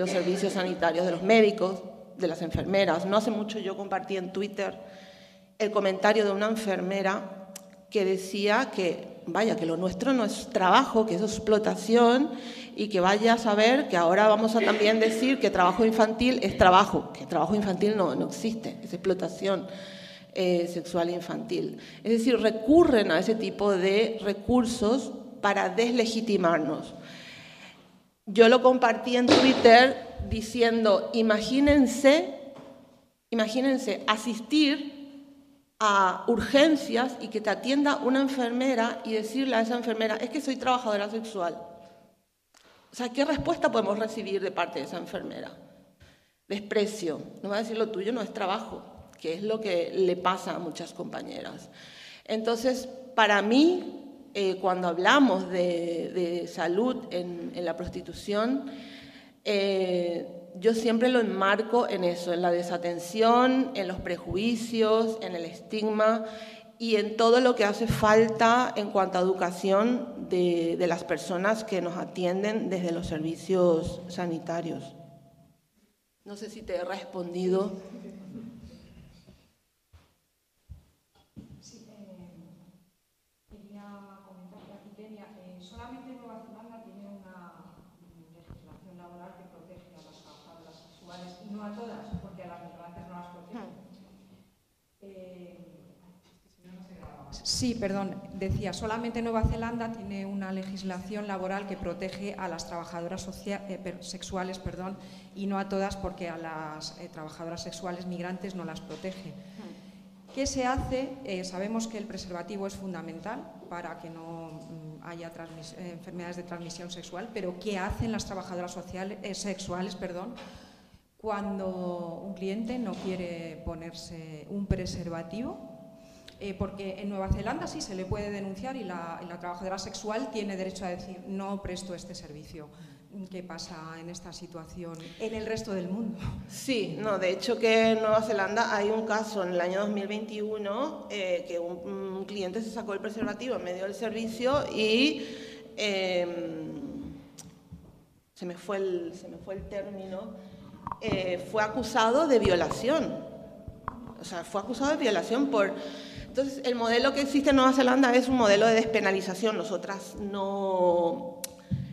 los servicios sanitarios, de los médicos, de las enfermeras. No hace mucho yo compartí en Twitter el comentario de una enfermera que decía que, vaya, que lo nuestro no es trabajo, que es explotación y que vaya a saber que ahora vamos a también decir que trabajo infantil es trabajo, que trabajo infantil no, no existe, es explotación eh, sexual infantil. Es decir, recurren a ese tipo de recursos para deslegitimarnos. Yo lo compartí en Twitter diciendo, imagínense, imagínense asistir a urgencias y que te atienda una enfermera y decirle a esa enfermera, es que soy trabajadora sexual. O sea, ¿qué respuesta podemos recibir de parte de esa enfermera? Desprecio. No va a decir lo tuyo no es trabajo, que es lo que le pasa a muchas compañeras. Entonces, para mí, eh, cuando hablamos de, salud en, la prostitución, eh, yo siempre lo enmarco en eso, en la desatención, en los prejuicios, en el estigma y en todo lo que hace falta en cuanto a educación de, las personas que nos atienden desde los servicios sanitarios. No sé si te he respondido. solamente Nueva Zelanda tiene una legislación laboral que protege a las trabajadoras sexuales y no a todas, porque a las migrantes no las protege. Sí, perdón, decía, solamente Nueva Zelanda tiene una legislación laboral que protege a las trabajadoras eh, sexuales perdón, y no a todas porque a las eh, trabajadoras sexuales migrantes no las protege. Hmm. ¿Qué se hace? Eh, sabemos que el preservativo es fundamental para que no mm, haya enfermedades de transmisión sexual, pero ¿qué hacen las trabajadoras sexuales perdón, cuando un cliente no quiere ponerse un preservativo eh, porque en Nueva Zelanda sí se le puede denunciar y la, trabajadora sexual tiene derecho a decir no presto este servicio. ¿Qué pasa en esta situación en el resto del mundo? Sí, no, de hecho que en Nueva Zelanda hay un caso en el año 2021 eh, que un, cliente se sacó el preservativo en medio del servicio y em, se, me fue el, se me fue el término, eh, fue acusado de violación. O sea, fue acusado de violación por entonces, el modelo que existe en Nueva Zelanda es un modelo de despenalización. Nosotras no,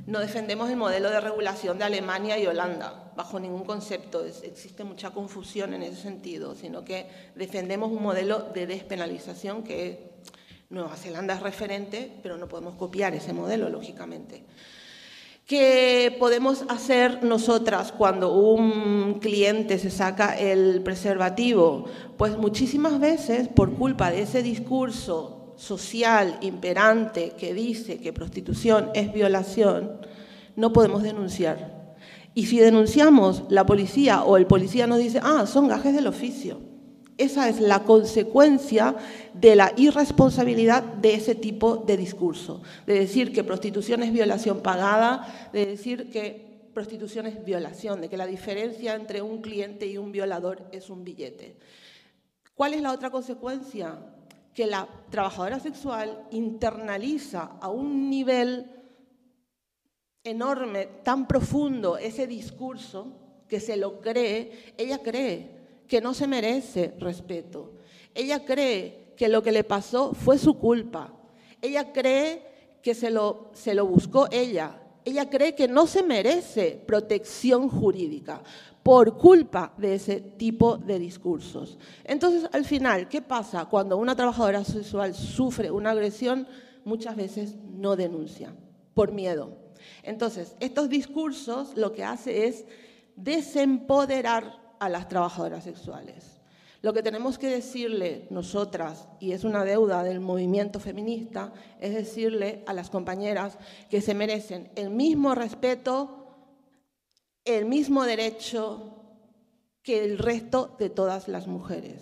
no defendemos el modelo de regulación de Alemania y Holanda, bajo ningún concepto. existe mucha confusión en ese sentido, sino que defendemos un modelo de despenalización que Nueva Zelanda es referente, pero no podemos copiar ese modelo, lógicamente. ¿Qué podemos hacer nosotras cuando un cliente se saca el preservativo? Pues muchísimas veces, por culpa de ese discurso social imperante que dice que prostitución es violación, no podemos denunciar. Y si denunciamos, la policía o el policía nos dice, ah, son gajes del oficio. Esa es la consecuencia de la irresponsabilidad de ese tipo de discurso, de decir que prostitución es violación pagada, de decir que prostitución es violación, de que la diferencia entre un cliente y un violador es un billete. ¿Cuál es la otra consecuencia? Que la trabajadora sexual internaliza a un nivel enorme, tan profundo, ese discurso, que se lo cree, ella cree que no se merece respeto. Ella cree que lo que le pasó fue su culpa. Ella cree que se lo, se lo buscó ella. Ella cree que no se merece protección jurídica por culpa de ese tipo de discursos. Entonces, al final, ¿qué pasa cuando una trabajadora sexual sufre una agresión? Muchas veces no denuncia, por miedo. Entonces, estos discursos lo que hace es desempoderar a las trabajadoras sexuales. Lo que tenemos que decirle nosotras, y es una deuda del movimiento feminista, es decirle a las compañeras que se merecen el mismo respeto, el mismo derecho que el resto de todas las mujeres.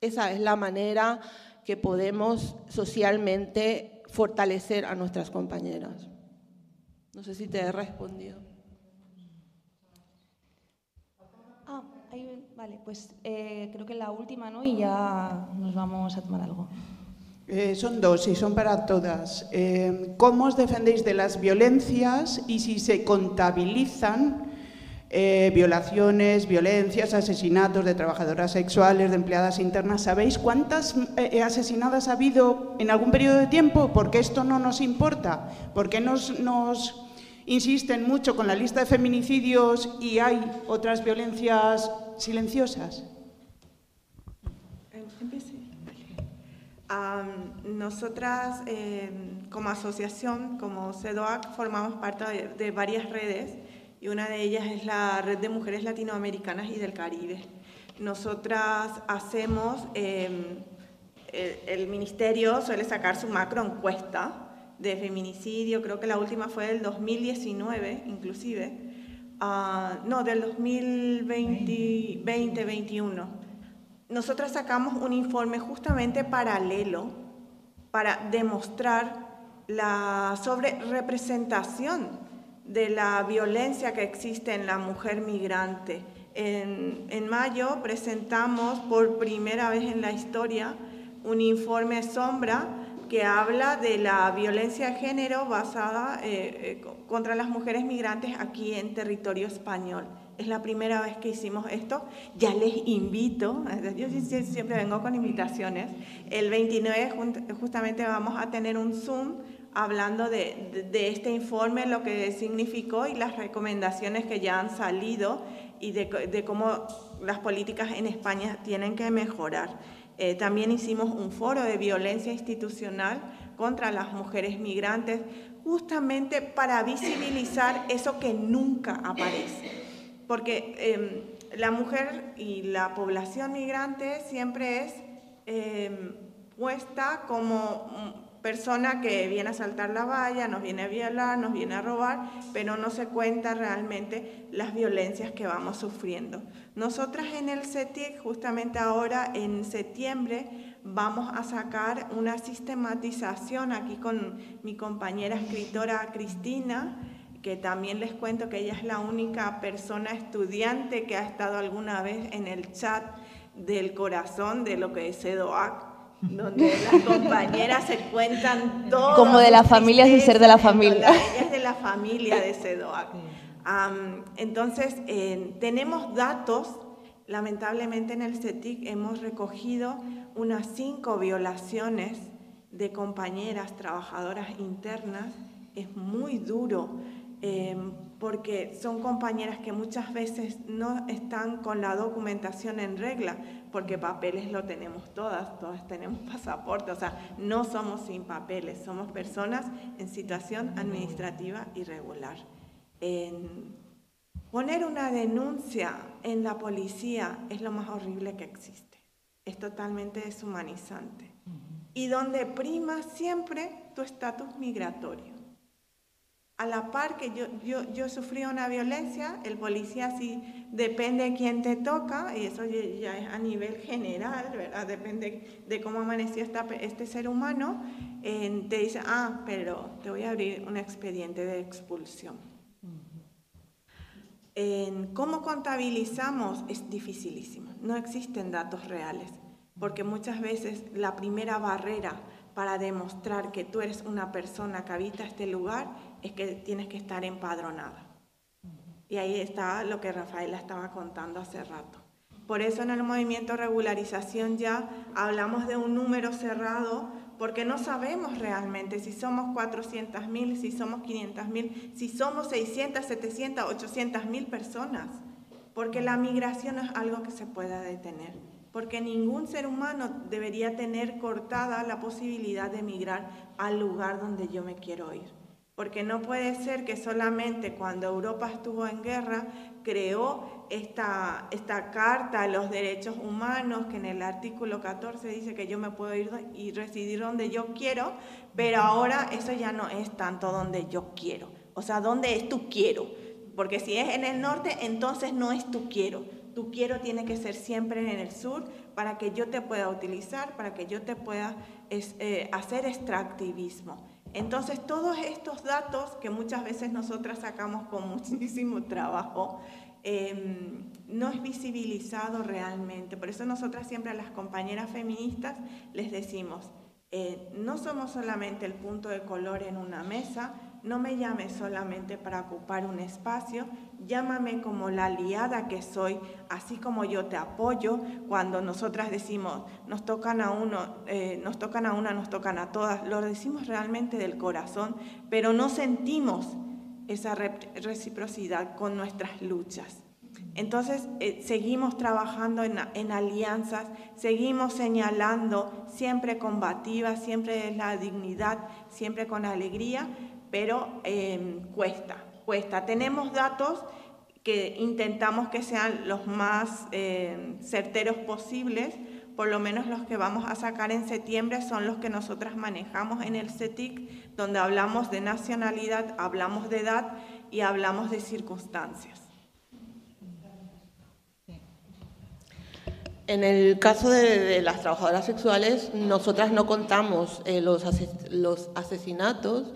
Esa es la manera que podemos socialmente fortalecer a nuestras compañeras. No sé si te he respondido. Ah, vale, pues eh, creo que la última, ¿no? Y ya nos vamos a tomar algo. Eh, son dos y son para todas. Eh, ¿Cómo os defendéis de las violencias y si se contabilizan eh, violaciones, violencias, asesinatos de trabajadoras sexuales, de empleadas internas? ¿Sabéis cuántas asesinadas ha habido en algún periodo de tiempo? Porque esto no nos importa. ¿Por qué nos, nos insisten mucho con la lista de feminicidios y hay otras violencias silenciosas? nosotras, eh, como asociación, como CEDOAC, formamos parte de, varias redes y una de ellas es la Red de Mujeres Latinoamericanas y del Caribe. Nosotras hacemos, em, el, Ministerio suele sacar su macro encuesta de feminicidio, creo que la última fue del 2019 inclusive, ah, no, del 2020-2021 nosotras sacamos un informe justamente paralelo para demostrar la sobrerepresentación de la violencia que existe en la mujer migrante. En, mayo presentamos por primera vez en la historia un informe sombra que habla de la violencia de género basada eh, eh, contra las mujeres migrantes aquí en territorio español es la primera vez que hicimos esto. Ya les invito, yo siempre vengo con invitaciones. El 29 justamente vamos a tener un Zoom hablando de, este informe, lo que significó y las recomendaciones que ya han salido y de, cómo las políticas en España tienen que mejorar. Eh, también hicimos un foro de violencia institucional contra las mujeres migrantes, justamente para visibilizar eso que nunca aparece. Porque em, la mujer y la población migrante siempre es em, puesta como persona que viene a saltar la valla, nos viene a violar, nos viene a robar, pero no se cuenta realmente las violencias que vamos sufriendo. Nosotras en el CETIC, justamente ahora en septiembre, vamos a sacar una sistematización aquí con mi compañera escritora Cristina, que también les cuento que ella es la única persona estudiante que ha estado alguna vez en el chat del corazón de lo que es EDOAC, donde las compañeras se cuentan todo. Como de la familia sin ser de la familia. Ella es de la familia de CEDOAC. entonces, tenemos datos, lamentablemente en el CETIC hemos recogido unas cinco violaciones de compañeras trabajadoras internas. Es muy duro Em, porque son compañeras que muchas veces no están con la documentación en regla, porque papeles lo tenemos todas, todas tenemos pasaporte, o sea, no somos sin papeles, somos personas en situación administrativa irregular. poner una denuncia en la policía es lo más horrible que existe, es totalmente deshumanizante. Y donde prima siempre tu estatus migratorio a la par que yo, yo, yo sufrí una violencia, el policía sí depende de quién te toca, y eso ya es a nivel general, ¿verdad? Depende de cómo amaneció esta, este ser humano, te dice, ah, pero te voy a abrir un expediente de expulsión. En cómo contabilizamos es dificilísimo, no existen datos reales, porque muchas veces la primera barrera para demostrar que tú eres una persona que habita este lugar es que tienes que estar empadronada. Y ahí está lo que Rafaela estaba contando hace rato. Por eso en el movimiento regularización ya hablamos de un número cerrado porque no sabemos realmente si somos 400 mil, si somos 500 mil, si somos 600, 700, 800 mil personas, porque la migración es algo que se pueda detener, porque ningún ser humano debería tener cortada la posibilidad de migrar al lugar donde yo me quiero ir porque no puede ser que solamente cuando Europa estuvo en guerra creó esta, esta Carta de los Derechos Humanos, que en el artículo 14 dice que yo me puedo ir y residir donde yo quiero, pero ahora eso ya no es tanto donde yo quiero, o sea, donde es tu quiero, porque si es en el norte, entonces no es tu quiero, tu quiero tiene que ser siempre en el sur para que yo te pueda utilizar, para que yo te pueda eh, hacer extractivismo. Entonces, todos estos datos que muchas veces nosotras sacamos con muchísimo trabajo, em, no es visibilizado realmente. Por eso nosotras siempre a las compañeras feministas les decimos, eh, no somos solamente el punto de color en una mesa, no me llames solamente para ocupar un espacio, llámame como la aliada que soy, así como yo te apoyo cuando nosotras decimos, nos tocan a uno, eh, nos tocan a una, nos tocan a todas, lo decimos realmente del corazón, pero no sentimos esa reciprocidad con nuestras luchas. Entonces, eh, seguimos trabajando en, alianzas, seguimos señalando, siempre combativa, siempre la dignidad, siempre con alegría, pero em, cuesta, cuesta. Tenemos datos que intentamos que sean los más em, certeros posibles, por lo menos los que vamos a sacar en septiembre son los que nosotras manejamos en el CETIC, donde hablamos de nacionalidad, hablamos de edad y hablamos de circunstancias. En el caso de, las trabajadoras sexuales, nosotras no contamos eh, los, los asesinatos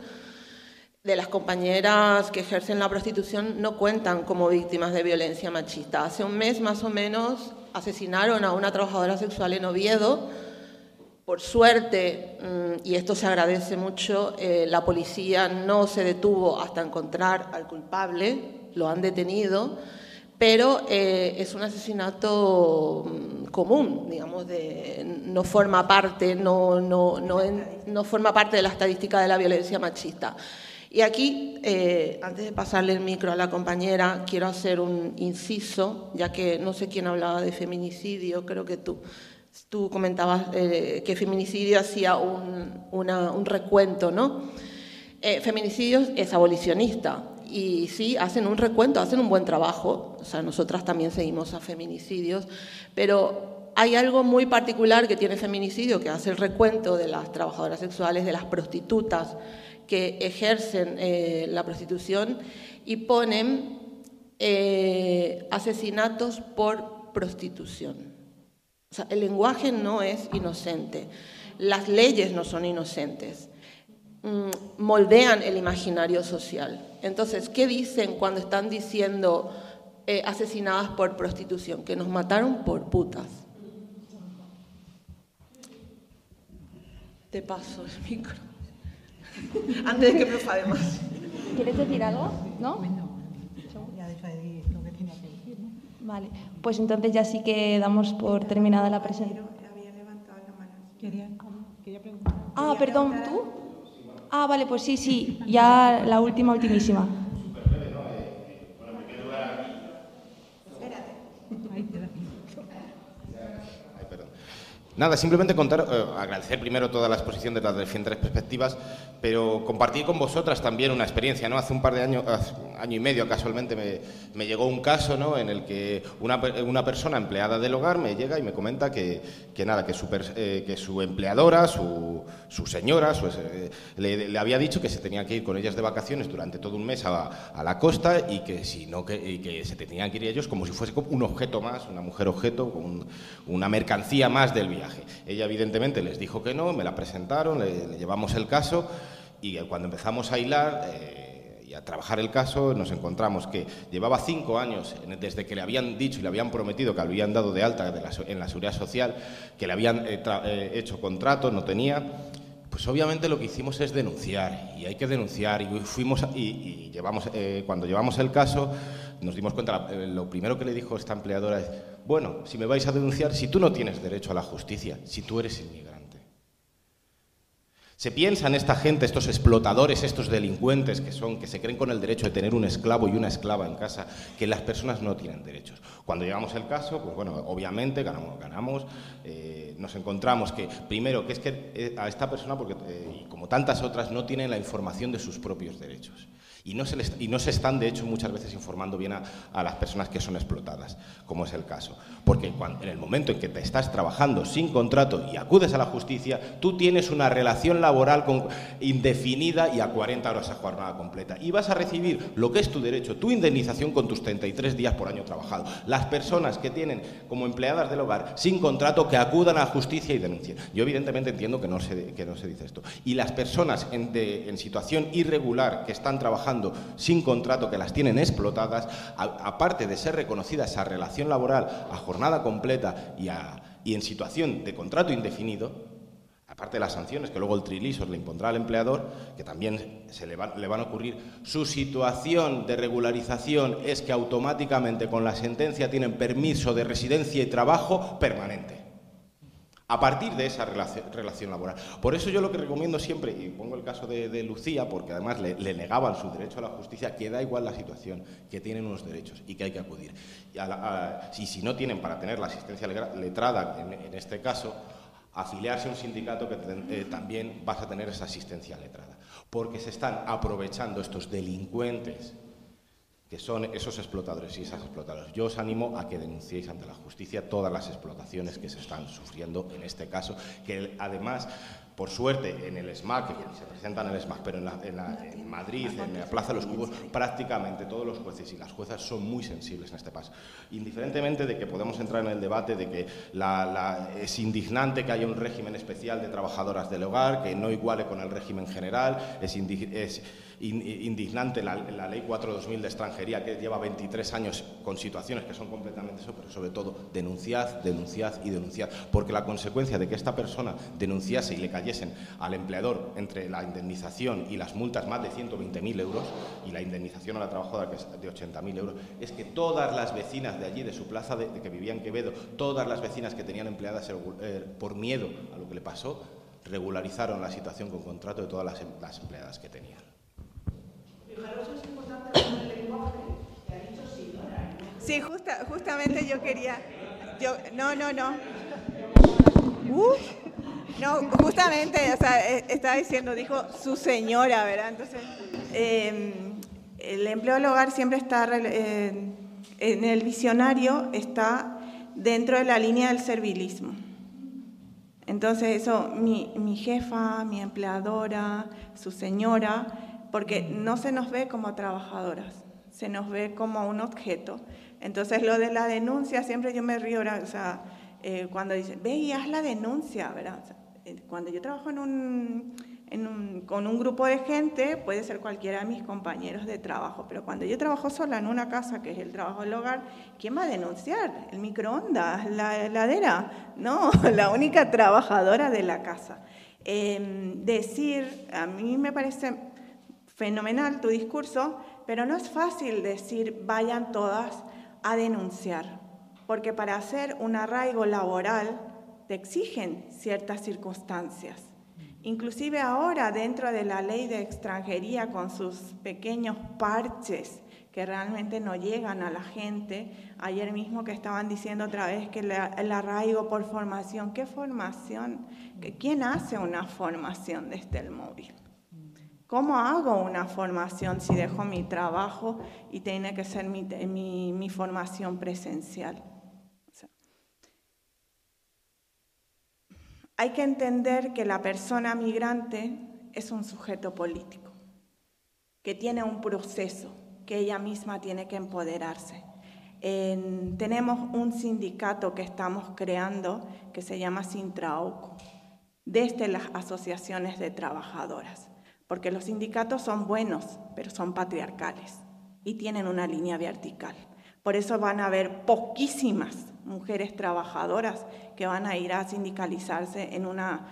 de las compañeras que ejercen la prostitución no cuentan como víctimas de violencia machista. Hace un mes más o menos asesinaron a una trabajadora sexual en Oviedo. Por suerte, mm, y esto se agradece mucho, eh, la policía no se detuvo hasta encontrar al culpable, lo han detenido, pero eh, es un asesinato mm, común, digamos, no forma parte, no, no forma parte de la estadística de la violencia machista. Y aquí, eh, antes de pasarle el micro a la compañera, quiero hacer un inciso, ya que no sé quién hablaba de feminicidio, creo que tú. Tú comentabas eh, que feminicidio hacía un, recuento, ¿no? Eh, feminicidio es abolicionista y sí, hacen un recuento, hacen un buen trabajo. O sea, nosotras también seguimos a feminicidios, pero hay algo muy particular que tiene feminicidio, que hace el recuento de las trabajadoras sexuales, de las prostitutas, que ejercen eh, la prostitución y ponen eh, asesinatos por prostitución. O sea, el lenguaje no es inocente, las leyes no son inocentes, mm, moldean el imaginario social. Entonces, ¿qué dicen cuando están diciendo eh, asesinadas por prostitución? Que nos mataron por putas. Te paso el micro. Antes de que me enfade más. ¿Quieres decir algo? ¿No? Ya de lo que tenía que decir. Vale, pues entonces ya sí que damos por terminada la presentación. Quería, quería preguntar. Ah, perdón, ¿tú? Ah, vale, pues sí, sí, ya la última, ultimísima. Nada, simplemente contar, eh, agradecer primero toda la exposición de las diferentes perspectivas, pero compartir con vosotras también una experiencia. ¿no? Hace un par de años, año y medio casualmente, me, llegó un caso ¿no? en el que una, persona empleada del hogar me llega y me comenta que, nada, que su, eh, que su empleadora, su, señora, eh, le, había dicho que se tenía que ir con ellas de vacaciones durante todo un mes a, la costa y que, si no, que, que, se tenían que ir ellos como si fuese un objeto más, una mujer objeto, una mercancía más del viaje. Ella evidentemente les dijo que no, me la presentaron, le, llevamos el caso y cuando empezamos a hilar eh, y a trabajar el caso nos encontramos que llevaba cinco años desde que le habían dicho y le habían prometido que le habían dado de alta en la seguridad social, que le habían eh, eh, hecho contrato, no tenía. Pues obviamente lo que hicimos es denunciar y hay que denunciar y fuimos y, llevamos cuando llevamos el caso nos dimos cuenta lo primero que le dijo esta empleadora es bueno, si me vais a denunciar, si tú no tienes derecho a la justicia, si tú eres inmigrante. Se piensa en esta gente, estos explotadores, estos delincuentes que son, que se creen con el derecho de tener un esclavo y una esclava en casa, que las personas no tienen derechos. Cuando llegamos el caso, pues bueno, obviamente ganamos, ganamos eh, nos encontramos que, primero, que es que eh, a esta persona, porque, eh, como tantas otras, no tienen la información de sus propios derechos. Y no, se y no se están, de hecho, muchas veces informando bien a, las personas que son explotadas, como es el caso. Porque en el momento en que te estás trabajando sin contrato y acudes a la justicia, tú tienes una relación laboral indefinida y a 40 horas a jornada completa. Y vas a recibir lo que es tu derecho, tu indemnización con tus 33 días por año trabajado. Las personas que tienen como empleadas del hogar sin contrato que acudan a la justicia y denuncien. Yo evidentemente entiendo que no se, que no se dice esto. Y las personas en, en situación irregular que están trabajando sin contrato, que las tienen explotadas, aparte de ser reconocida esa relación laboral a jornada completa y, y en situación de contrato indefinido, aparte de las sanciones que luego el Trilisor le impondrá al empleador, que también se le, le, van a ocurrir, su situación de regularización es que automáticamente con la sentencia tienen permiso de residencia y trabajo permanente a partir de esa relación, laboral. Por eso yo lo que recomiendo siempre, y pongo el caso de, Lucía, porque además le, negaban su derecho a la justicia, que da igual la situación, que tienen unos derechos y que hay que acudir. Y si, no tienen para tener la asistencia letrada, en, este caso, afiliarse a un sindicato que eh, también vas a tener esa asistencia letrada. Porque se están aprovechando estos delincuentes que son esos explotadores y esas explotadoras. Yo os animo a que denunciéis ante la justicia todas las explotaciones que se están sufriendo en este caso, que además por suerte, en el SMAC, que se presenta en el SMAC, pero en, Madrid, en la Plaza de los Cubos, prácticamente todos los jueces y las juezas son muy sensibles en este paso. Indiferentemente de que podamos entrar en el debate de que es indignante que haya un régimen especial de trabajadoras del hogar, que no iguale con el régimen general, es, es indignante la, Ley 4-2000 de extranjería, que lleva 23 años con situaciones que son completamente eso, pero sobre todo denunciad, denunciad y denunciad, porque la consecuencia de que esta persona denunciase y le cayesen al empleador entre la indemnización y las multas más de 120.000 euros y la indemnización a la trabajadora que es de 80.000 euros, es que todas las vecinas de allí, de su plaza de, que vivía en Quevedo, todas las vecinas que tenían empleadas eh, por miedo a lo que le pasó, regularizaron la situación con contrato de todas las empleadas que tenían. Sí, justa, justamente yo quería. Yo, no, no, no. no, justamente, o sea, eh, estaba diciendo, dijo su señora, ¿verdad? Entonces, em, el empleo del hogar siempre está en el visionario, está dentro de la línea del servilismo. Entonces, eso, mi, mi jefa, mi empleadora, su señora, porque no se nos ve como trabajadoras, se nos ve como un objeto. Entonces lo de la denuncia, siempre yo me río, o sea, eh, cuando dicen, ve y haz la denuncia, ¿verdad? Eh, cuando yo trabajo con un grupo de gente, puede ser cualquiera de mis compañeros de trabajo, pero cuando yo trabajo sola en una casa, que es el trabajo del hogar, ¿quién va a denunciar? ¿El microondas? ¿La heladera? No, la única trabajadora de la casa. Em, decir, a mí me parece fenomenal tu discurso, pero no es fácil decir vayan todas a denunciar, porque para hacer un arraigo laboral te exigen ciertas circunstancias. Inclusive ahora dentro de la ley de extranjería con sus pequeños parches que realmente no llegan a la gente, ayer mismo que estaban diciendo otra vez que el arraigo por formación, ¿qué formación? ¿Quién hace una formación desde el móvil? ¿Cómo hago una formación si dejo mi trabajo y tiene que ser mi, formación presencial? hay que entender que la persona migrante es un sujeto político, que tiene un proceso, que ella misma tiene que empoderarse. tenemos un sindicato que estamos creando que se llama Sintraoco, desde las asociaciones de trabajadoras porque los sindicatos son buenos, pero son patriarcales y tienen una línea vertical. Por eso van a haber poquísimas mujeres trabajadoras que van a ir a sindicalizarse en, una,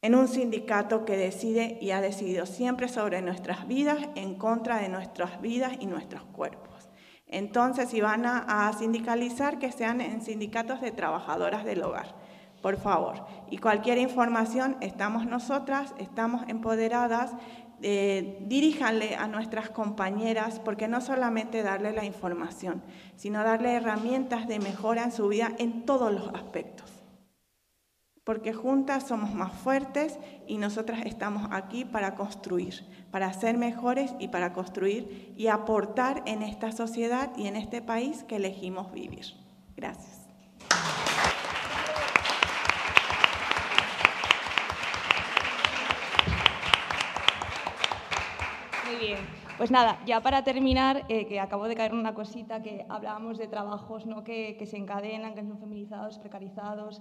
en un sindicato que decide y ha decidido siempre sobre nuestras vidas, en contra de nuestras vidas y nuestros cuerpos. Entonces, si van a sindicalizar, que sean en sindicatos de trabajadoras del hogar por favor. Y cualquier información, estamos nosotras, estamos empoderadas, eh, diríjanle a nuestras compañeras, porque no solamente darle la información, sino darle herramientas de mejora en su vida en todos los aspectos. porque juntas somos más fuertes y nosotras estamos aquí para construir, para ser mejores y para construir y aportar en esta sociedad y en este país que elegimos vivir. Gracias. Muy bien. Pues nada, ya para terminar, eh, que acabo de caer en una cosita, que hablábamos de trabajos ¿no? que, que se encadenan, que son feminizados, precarizados,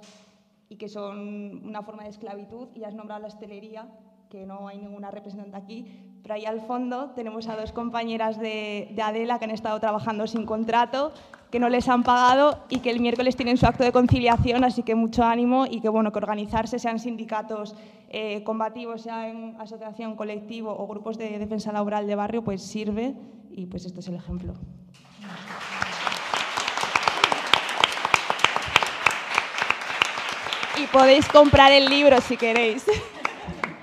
y que son una forma de esclavitud. Y has nombrado la hostelería, que no hay ninguna representante aquí, pero ahí al fondo tenemos a dos compañeras de, de, Adela que han estado trabajando sin contrato, que no les han pagado y que el miércoles tienen su acto de conciliación, así que mucho ánimo y que bueno que organizarse, sean sindicatos eh, combativos, sea en asociación, colectivo o grupos de defensa laboral de barrio, pues sirve y pues este es el ejemplo. y podéis comprar el libro si queréis.